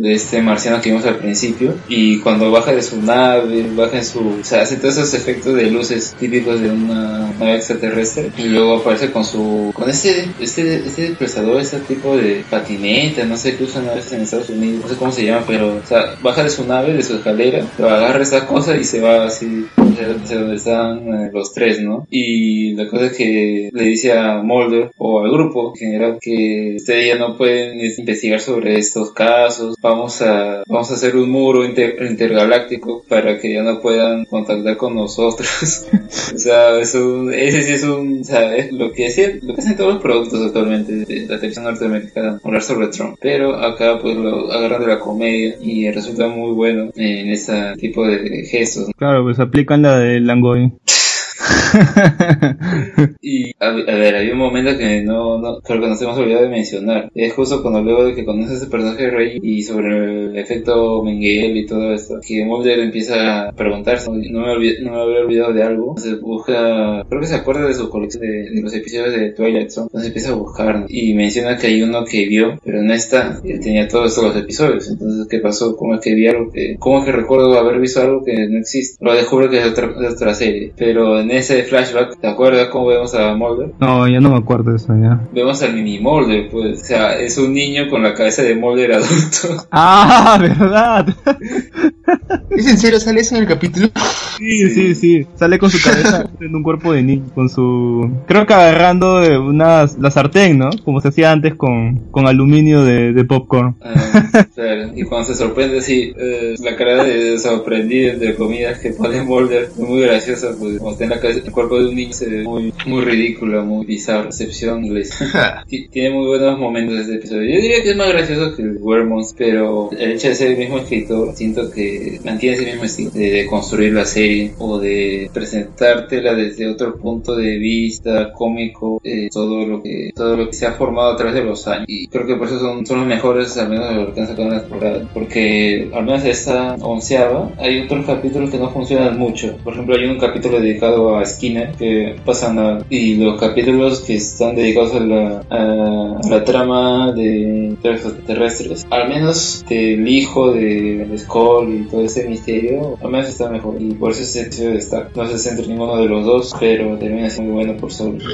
de este marciano que vimos al principio y cuando baja de su nave, baja en su... O sea, hace todos esos efectos de luces típicos de una nave extraterrestre y luego aparece con su... con este, este, este desplazador, ese tipo de patineta, no sé qué usan a veces en Estados Unidos, no sé cómo se llama, pero o sea, baja de su nave, de su escalera, lo agarra esa cosa y se va así hacia donde están eh, los tres, ¿no? Y la cosa es que le dice a Mulder o al grupo en general que ustedes ya no pueden es, investigar sobre estos casos, vamos a, vamos a hacer un muro inter- intergaláctico para que ya no puedan contactar con nosotros. [LAUGHS] o sea, es un, ese sí es un, o sea, es lo que hacen, lo que hacen todos los productos actualmente de la televisión norteamericana, hablar sobre Trump. Pero acá pues lo agarran de la comedia y resulta muy bueno en ese tipo de gestos. Claro, pues aplican la de Langoy. [LAUGHS] [LAUGHS] Y a, a ver, hay un momento que no, no, creo que nos hemos olvidado de mencionar. Es justo cuando luego de que conoce ese personaje de Rey y sobre el efecto Mengele y todo esto, que Mulder empieza a preguntarse, no me, olvid- no me había olvidado de algo. Entonces busca, creo que se acuerda de su colección de, de los episodios de Twilight Zone. Entonces empieza a buscar y menciona que hay uno que vio, pero no está. Él tenía todos los episodios. Entonces, ¿qué pasó? ¿Cómo es que vi algo que, cómo es que recuerdo haber visto algo que no existe? Lo descubro que es otra, otra serie. Pero en ese flashback, ¿te acuerdas cómo vemos a Mulder? No, ya no me acuerdo de eso ya. Vemos al mini Mulder, pues. O sea, es un niño con la cabeza de Mulder adulto. [LAUGHS] Ah, verdad. [LAUGHS] ¿Es en serio? ¿Sale eso en el capítulo? Sí, sí, sí. Sale con su cabeza [LAUGHS] en un cuerpo de niño, con su... Creo que agarrando de unas... la sartén, ¿no? Como se hacía antes con, con aluminio de, de popcorn. Ah, claro. Y cuando se sorprende, sí, eh, la cara de sorprendido, entre comillas, que pone Mulder, es muy graciosa, pues. Cuando está en la cabeza, el cuerpo de un niño se ve muy, muy ridícula, muy bizarra, excepción inglesa. [LAUGHS] Ti- Tiene muy buenos momentos este episodio. Yo diría que es más gracioso que el Wermons, pero el hecho de ser el mismo escritor, siento que mantiene ese mismo estilo de, construir la serie o de presentártela desde otro punto de vista cómico, eh, todo lo que todo lo que se ha formado a través de los años. Y creo que por eso son, son los mejores, al menos de lo que han sacado en la temporada. Porque al menos esta onceava, hay otros capítulos que no funcionan mucho. Por ejemplo, hay un capítulo dedicado a Skinner que pasa nada. Y los capítulos que están dedicados a la, a, a la trama de los extraterrestres, al menos del hijo de, de Skull todo ese misterio, al menos está mejor. Y por eso ese episodio destaca. No se centra en ninguno de los dos, pero termina siendo muy bueno por solo. [LAUGHS]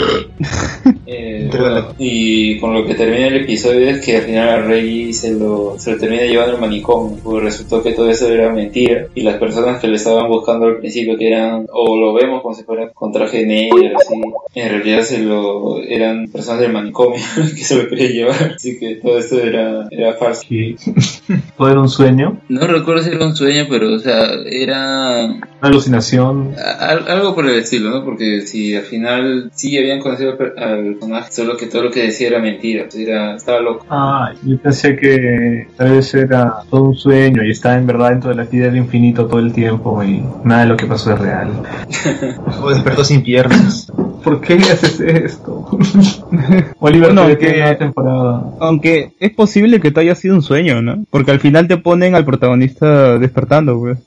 Eh, bueno, y con lo que termina el episodio es que al final a Reggie se lo, se lo termina llevando al manicomio, porque resultó que todo eso era mentira y las personas que le estaban buscando al principio que eran, o lo vemos como si fuera con traje negro, así, en realidad se lo, eran personas del manicomio [LAUGHS] que se lo querían llevar, así que todo esto era, era falso. ¿Todo [LAUGHS] era un sueño? No recuerdo si era un sueño, pero o sea, era ¿Una alucinación? al- algo por el estilo, ¿no? Porque si al final sí habían conocido al per- al personaje, solo que todo lo que decía era mentira, sea, era, estaba loco. Ah, yo pensé que tal vez era todo un sueño y estaba en verdad dentro de la actividad del infinito todo el tiempo y nada de lo que pasó es real. [LAUGHS] O despertó sin piernas. ¿Por qué haces esto? [LAUGHS] Oliver, No, ¿qué que- tiene una temporada? Aunque es posible que te haya sido un sueño, ¿no? Porque al final te ponen al protagonista despertando, pues.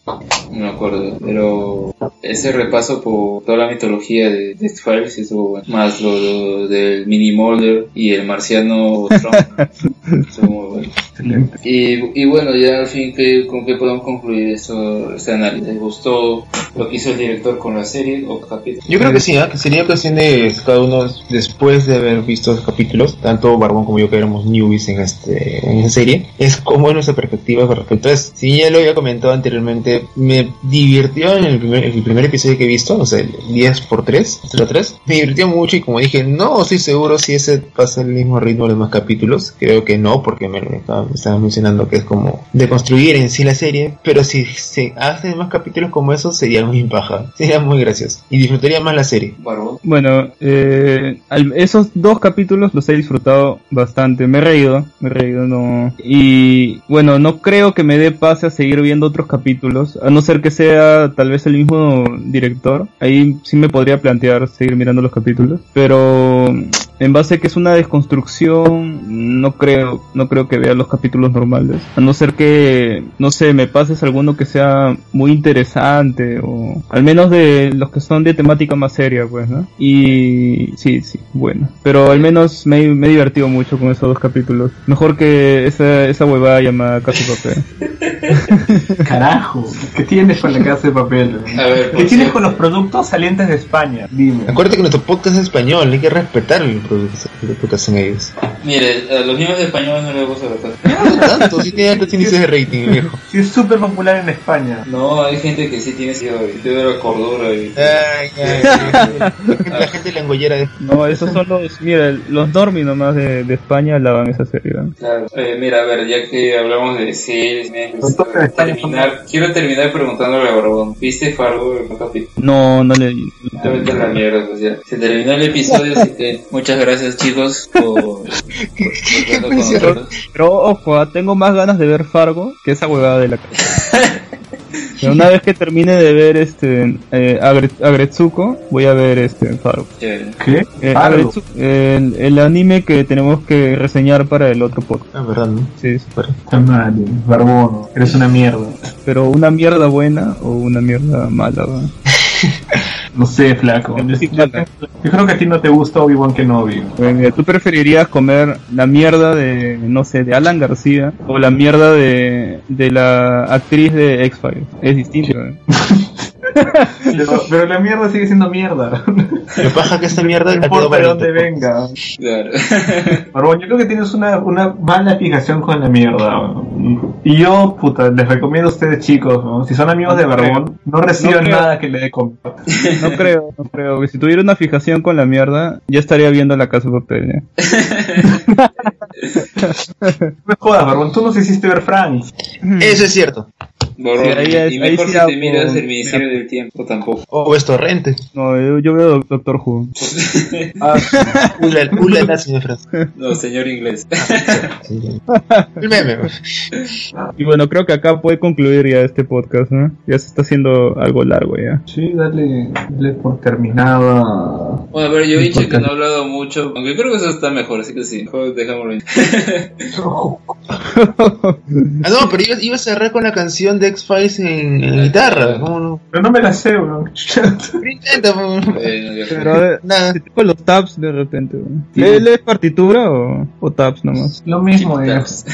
No me acuerdo, pero ese repaso por toda la mitología de, de X-Files estuvo bueno. Más lo, lo del Mini Mulder y el marciano Trump. [LAUGHS] estuvo muy bueno. Excelente. Y, y bueno, ya al fin, que, ¿con qué podemos concluir eso, este análisis? ¿Les gustó lo que hizo el director con la serie o capítulo? Yo creo que sí, ¿ah? que sería cuestión de cada uno después de haber visto los capítulos, tanto Barbón como yo que éramos newbies en este en esta serie, es como es nuestra perspectiva con respecto a. Si ya lo había comentado anteriormente, me divirtió en el primer, el primer episodio que he visto, o sea, el 10 por 3, 3, me divirtió mucho y como dije, no estoy seguro si ese pasa el mismo ritmo de los demás capítulos, creo que no, porque me me estaba mencionando que es como de construir en sí la serie, pero si se hacen más capítulos como esos sería muy paja, sería muy gracioso y disfrutaría más la serie. Barbón. Bueno, eh, esos dos capítulos los he disfrutado bastante. Me he reído, me he reído, no. Y bueno, no creo que me dé pase a seguir viendo otros capítulos, a no ser que sea tal vez el mismo director. Ahí sí me podría plantear seguir mirando los capítulos. Pero en base a que es una desconstrucción, no creo, no creo que vea los capítulos normales. A no ser que, no sé, me pases alguno que sea muy interesante o al menos de los que son de temática más seria, pues, ¿no? Y sí, sí, bueno. Pero al menos me, me he divertido mucho con esos dos capítulos. Mejor que esa, esa huevada llamada Casa de Papel. [LAUGHS] Carajo, ¿qué tienes con la casa de papel? A ver, ¿Qué por tienes con los productos salientes de España? Dime. Acuérdate que nuestro podcast es español, hay que respetar que hacen ellos. Mire, a los niños españoles no les gusta casa. No tanto, [LAUGHS] si tiene altos índices de rating, viejo. Sí, es súper popular en España. No, hay gente que sí tiene sentido cordura y... Ay, ay, ay. [LAUGHS] La gente- La gente lengollera de... No, esos son los, mira, los normis nomás de, de España lavan esa serie. ¿no? Claro. Eh, mira, a ver, ya que hablamos de series, terminar, quiero terminar preguntándole a Barbón, ¿viste Fargo el capítulo? No, no le... A la mierda, pues. Se terminó el episodio, así que muchas gracias chicos por, por. [LAUGHS] Pero ojo, ah, tengo más ganas de ver Fargo que esa huevada de la [LAUGHS] casa. Pero una vez que termine de ver este eh, Agre- Agretsuko, voy a ver este Fargo. ¿Qué? Eh. Agretsuko, el, el anime que tenemos que reseñar para el otro podcast. Ah, verdad, ¿no? Sí, sí. Madre, Barbono, eres una mierda. Pero una mierda buena o una mierda mala. ¿va? [LAUGHS] [LAUGHS] No sé, flaco. Yo creo que a ti no te gusta Obi-Wan Kenobi. Bueno, ¿Tú preferirías comer la mierda de, no sé, de Alan García o la mierda de, de la actriz de X-Files? Es distinto. ¿eh? [LAUGHS] [LAUGHS] Pero, pero la mierda sigue siendo mierda. Lo paja que esta mierda No importa de dónde venga. Claro. [LAUGHS] Barbón, yo creo que tienes una, una mala fijación con la mierda. ¿no? Y yo, puta, les recomiendo a ustedes chicos, ¿no? si son amigos de Barbón, no reciban nada que le dé comida. No creo, no creo. que Si tuviera una fijación con la mierda, ya estaría viendo la casa de papel. ¿eh? [LAUGHS] No me jodas, Barbón, tú nos hiciste ver Frank. Eso es cierto. Borrón. Sí, ahí es- y ahí mejor sí si te miras el Ministerio del Tiempo tampoco. O ves Torrente. No, yo, yo veo Doctor Who. [LAUGHS] Ula, ula, señor Franz. No, señor inglés. [LAUGHS] El meme. Y bueno, creo que acá puede concluir ya este podcast, ¿no? Ya se está haciendo algo largo ya. Sí, dale, dale por terminada. Bueno, a ver, yo he dicho que no he hablado mucho, aunque creo que eso está mejor, así que sí, dejámoslo ahí. [LAUGHS] Ah, no, pero iba, iba a cerrar con la canción de X-Files en, en guitarra. ¿Cómo no? Pero no me la sé, [LAUGHS] bro. Pero intenta. Pero Nada. con los tabs de repente. ¿Le- ¿Lees partitura o, o tabs nomás? Lo mismo es.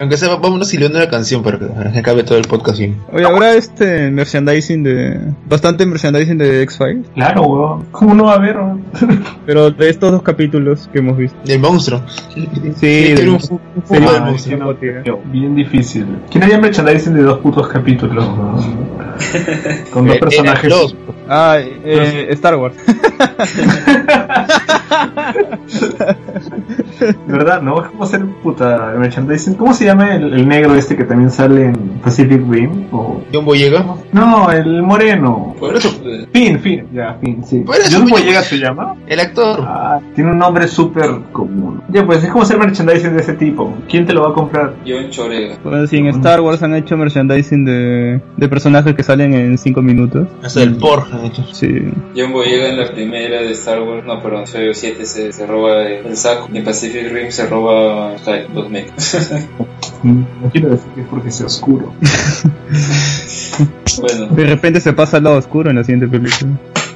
Aunque sea, vámonos hilando la canción para que, acabe todo el podcast bien. Oye, ¿habrá este merchandising de... Bastante merchandising de X-Files? Claro, weón. ¿Cómo no va a haber? weón? Pero de estos dos capítulos que hemos visto. Del monstruo. Sí, un sería sí, no, Bien difícil. ¿Quién haría merchandising de dos putos capítulos? weón? [LAUGHS] Con dos Eh, personajes. dos. Ah, eh, Star Wars. [LAUGHS] [LAUGHS] [LAUGHS] ¿Verdad? ¿No? ¿Cómo hacer puta merchandising? ¿Cómo se llama el, el negro este que también sale en Pacific Rim? ¿O... John Boyega. No, el moreno. Por eso, pues, Finn, Finn, ya, Finn, sí. Por eso, ¿John Boyega pues. se llama? El actor. Ah, tiene un nombre súper común. Ya, pues es como hacer merchandising de ese tipo. ¿Quién te lo va a comprar? John Chorega. Bueno, sí, en Star Wars han hecho merchandising de, de personajes que salen en 5 minutos. Hasta el Porg han hecho. Sí. John Boyega en la primera de Star Wars, no, perdón, Episodio 7 se, se roba el saco en Pacific Rim se roba mechas. Mm, No quiero decir que es porque sea oscuro. bueno, De repente se pasa al lado oscuro en la siguiente película.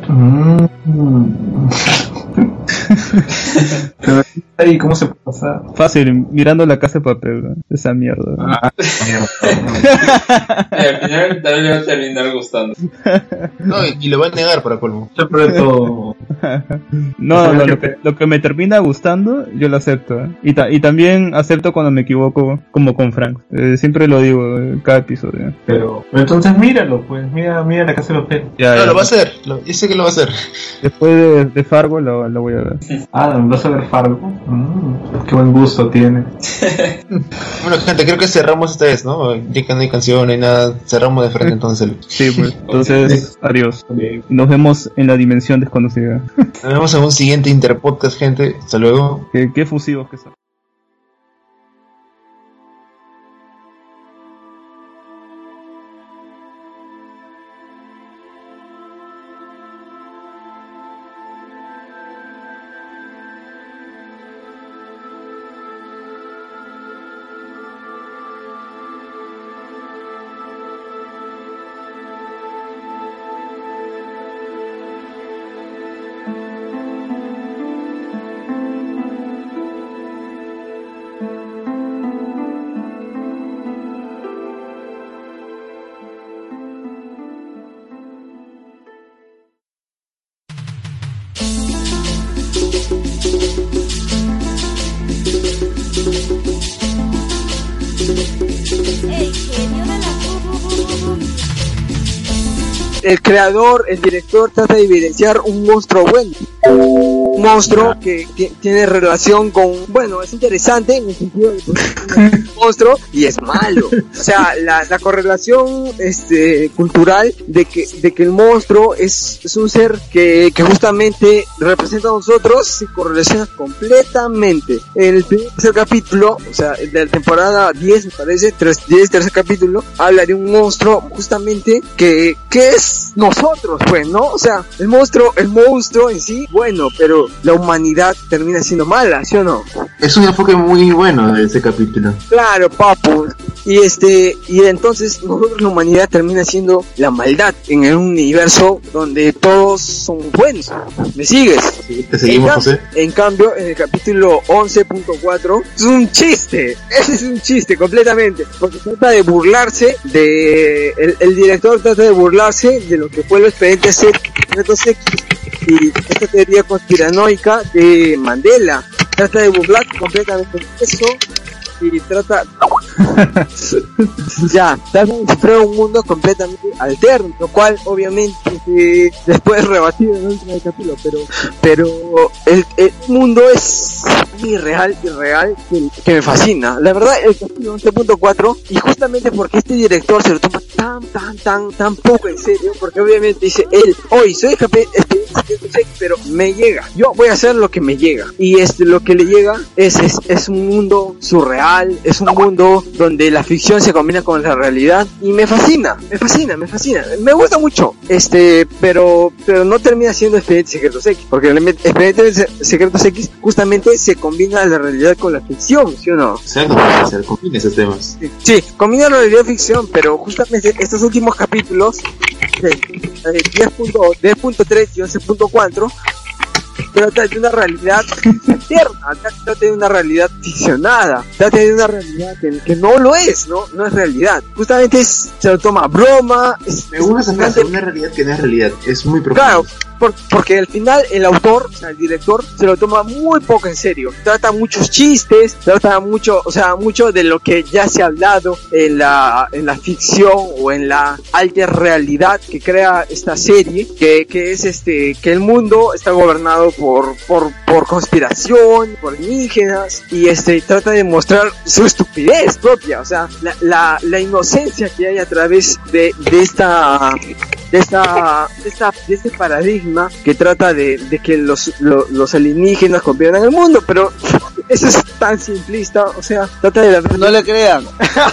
Mm. [LAUGHS] ¿cómo se puede pasar? Fácil, mirando la casa de papel, ¿no? esa mierda. ¿no? Ah, [LAUGHS] mierda. y al final también le va a terminar gustando. [LAUGHS] No, y, y lo va a negar para colmo. Pronto. No, no, lo que, lo que me termina gustando, yo lo acepto. ¿eh? Y, ta- y también acepto cuando me equivoco, como con Frank. Eh, siempre lo digo en cada episodio. Pero, pero entonces míralo, pues. Mira, mira la casa de. Ya, No, ya. lo va a hacer. Lo, yo sé que lo va a hacer. Después de, de Fargo lo, lo voy a ver. [LAUGHS] Ah, ¿vas a ver Fargo? Mm, qué buen gusto tiene. [LAUGHS] Bueno, gente, creo que cerramos esta vez, ¿no? Ya que no hay canción, no hay nada. Cerramos de frente entonces. Sí, pues. [LAUGHS] Entonces, adiós. Nos vemos en la dimensión desconocida. Nos vemos en un siguiente Interpodcast, gente. Hasta luego. Qué, qué fusivos que son. Creador, el director trata de evidenciar un monstruo bueno. Un monstruo que ti- tiene relación con, bueno, es interesante en el sentido de que es un [LAUGHS] monstruo y es malo. O sea, la, la correlación este, cultural de que, de que el monstruo es, es un ser que, que justamente representa a nosotros se correlaciona completamente. En el tercer capítulo, o sea, de la temporada 10 me parece, 3, 10 tercer capítulo, habla de un monstruo justamente que, que es nosotros, pues, ¿no? O sea, el monstruo, el monstruo en sí, bueno, pero la humanidad termina siendo mala, ¿sí o no? Es un enfoque muy bueno de ese capítulo. Claro, papu. Y este, y entonces nosotros la humanidad termina siendo la maldad en un universo donde todos son buenos. ¿Me sigues? Te seguimos, en, José. en cambio, en el capítulo 11.4 es un chiste. [LAUGHS] Ese es un chiste completamente. Porque trata de burlarse de. El, el director trata de burlarse de lo que fue el expediente C- X y esta teoría conspiranoica de Mandela. Trata de burlar completamente eso y trata [LAUGHS] ya trata de un mundo completamente alterno lo cual obviamente eh, después rebatido en el último capítulo pero pero el, el mundo es irreal irreal que, que me fascina la verdad el capítulo 11.4 y justamente porque este director se lo toma tan tan tan tan poco en serio porque obviamente dice él hoy soy este, [LAUGHS] pero me llega yo voy a hacer lo que me llega y este lo que le llega es, es, es un mundo surreal es un mundo donde la ficción se combina con la realidad y me fascina me fascina me fascina me gusta mucho este pero pero no termina siendo Expedientes Secretos X porque el Expedientes Secretos X justamente se combina la realidad con la ficción ¿sí o no? Exacto, hacer, combina esos temas. Sí, combina la realidad y ficción, pero justamente estos últimos capítulos, de, eh, 10.2, 10.3 y 11.4, trata de una realidad eterna, trata de una realidad ficcionada, trata de una realidad que, que no lo es, ¿no? No es realidad. Justamente es- se lo toma a broma. Es, Me gusta esa frase, una realidad que no es realidad, es muy profundo. Claro, por- porque al final el autor, o sea, el director, se lo toma muy poco en serio. Trata muchos chistes, trata mucho, o sea, mucho de lo que ya se ha hablado en la, en la ficción o en la alta realidad que crea esta serie, que, que es este, que el mundo está gobernado por, por, por conspiración, por alienígenas, y este, trata de mostrar su estupidez propia, o sea, la, la, la inocencia que hay a través de, de esta, de esta, de esta, de este paradigma que trata de, de que los, lo- los alienígenas gobiernan el mundo, pero eso es tan simplista, o sea, trata de no le crean.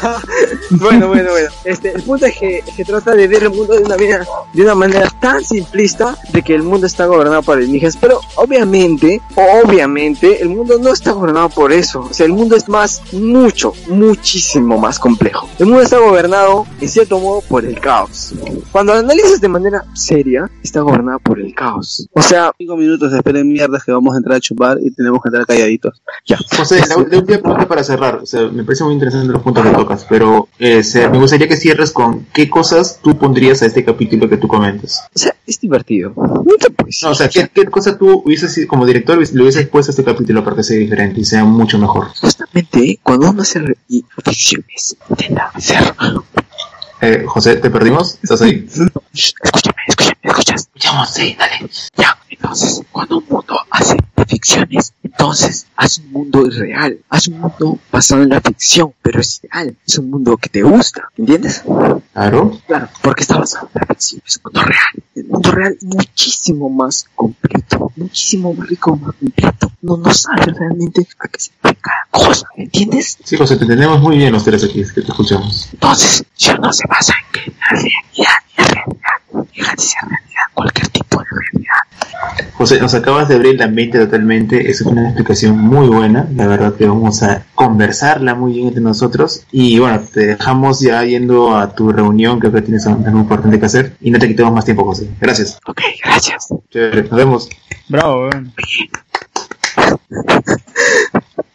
[LAUGHS] bueno, bueno, bueno. Este, el punto es que, que trata de ver el mundo de una manera, de una manera tan simplista de que el mundo está gobernado por alienígenas, pero obviamente, obviamente, el mundo no está gobernado por eso. O sea, el mundo es más, mucho, muchísimo más complejo. El mundo está gobernado, en cierto modo, por el caos. Cuando lo analizas de manera seria, está gobernado por el caos. O sea, Cinco minutos, esperen mierda que vamos a entrar a chupar y tenemos que entrar calladitos. Ya. José, la, última pregunta para cerrar. O sea, me parece muy interesante los puntos que tocas, pero eh, se- me gustaría que cierres con qué cosas tú pondrías a este capítulo que tú comentas. O sea, es divertido. No, o sea, ¿qué, qué cosa tú hubieses, como director, le hubieses puesto a este capítulo para que sea diferente y sea mucho mejor? Justamente cuando uno hace ficciones, intenta hacer. Eh, José, ¿te perdimos? ¿Estás ahí? [LAUGHS] Escúchame, escúchame, escuchas. Escuchamos, sí, dale. Ya, entonces, cuando un mundo hace ficciones, entonces hace un mundo irreal. Hace un mundo basado en la ficción, pero es real. Es un mundo que te gusta, ¿entiendes? Claro. Claro, porque está basado en la ficción. Es un mundo real. El mundo real muchísimo más completo, muchísimo más rico, más completo. No, no sabe realmente a qué se puede cada cosa, ¿entiendes? Sí, te entendemos muy bien los tres aquí, es que te escuchamos. Entonces, si uno se basa en que la realidad es realidad, deja de ser realidad cualquier tipo de realidad. José, nos acabas de abrir la mente totalmente, eso es una explicación muy buena, la verdad que vamos a conversarla muy bien entre nosotros y bueno, te dejamos ya yendo a tu reunión, creo que tienes algo muy importante que hacer y no te quitemos más tiempo, José. Gracias. Ok, gracias. Chévere, nos vemos. Bravo, weón.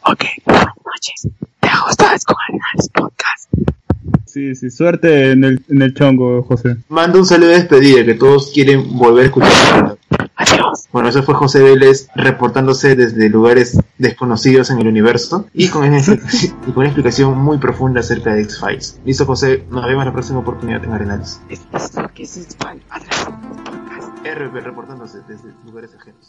Ok, buenas noches. ¿Te ha gustado con el podcast? Sí, sí, suerte en el, en el chongo, José. Manda un saludo de despedida, que todos quieren volver a escuchar. Bueno, eso fue José Vélez reportándose desde lugares desconocidos en el universo y con, una, [LAUGHS] y con una explicación muy profunda acerca de X-Files. Listo, José, nos vemos la próxima oportunidad en Arenales. Es es Spy. RP reportándose desde lugares ajenos.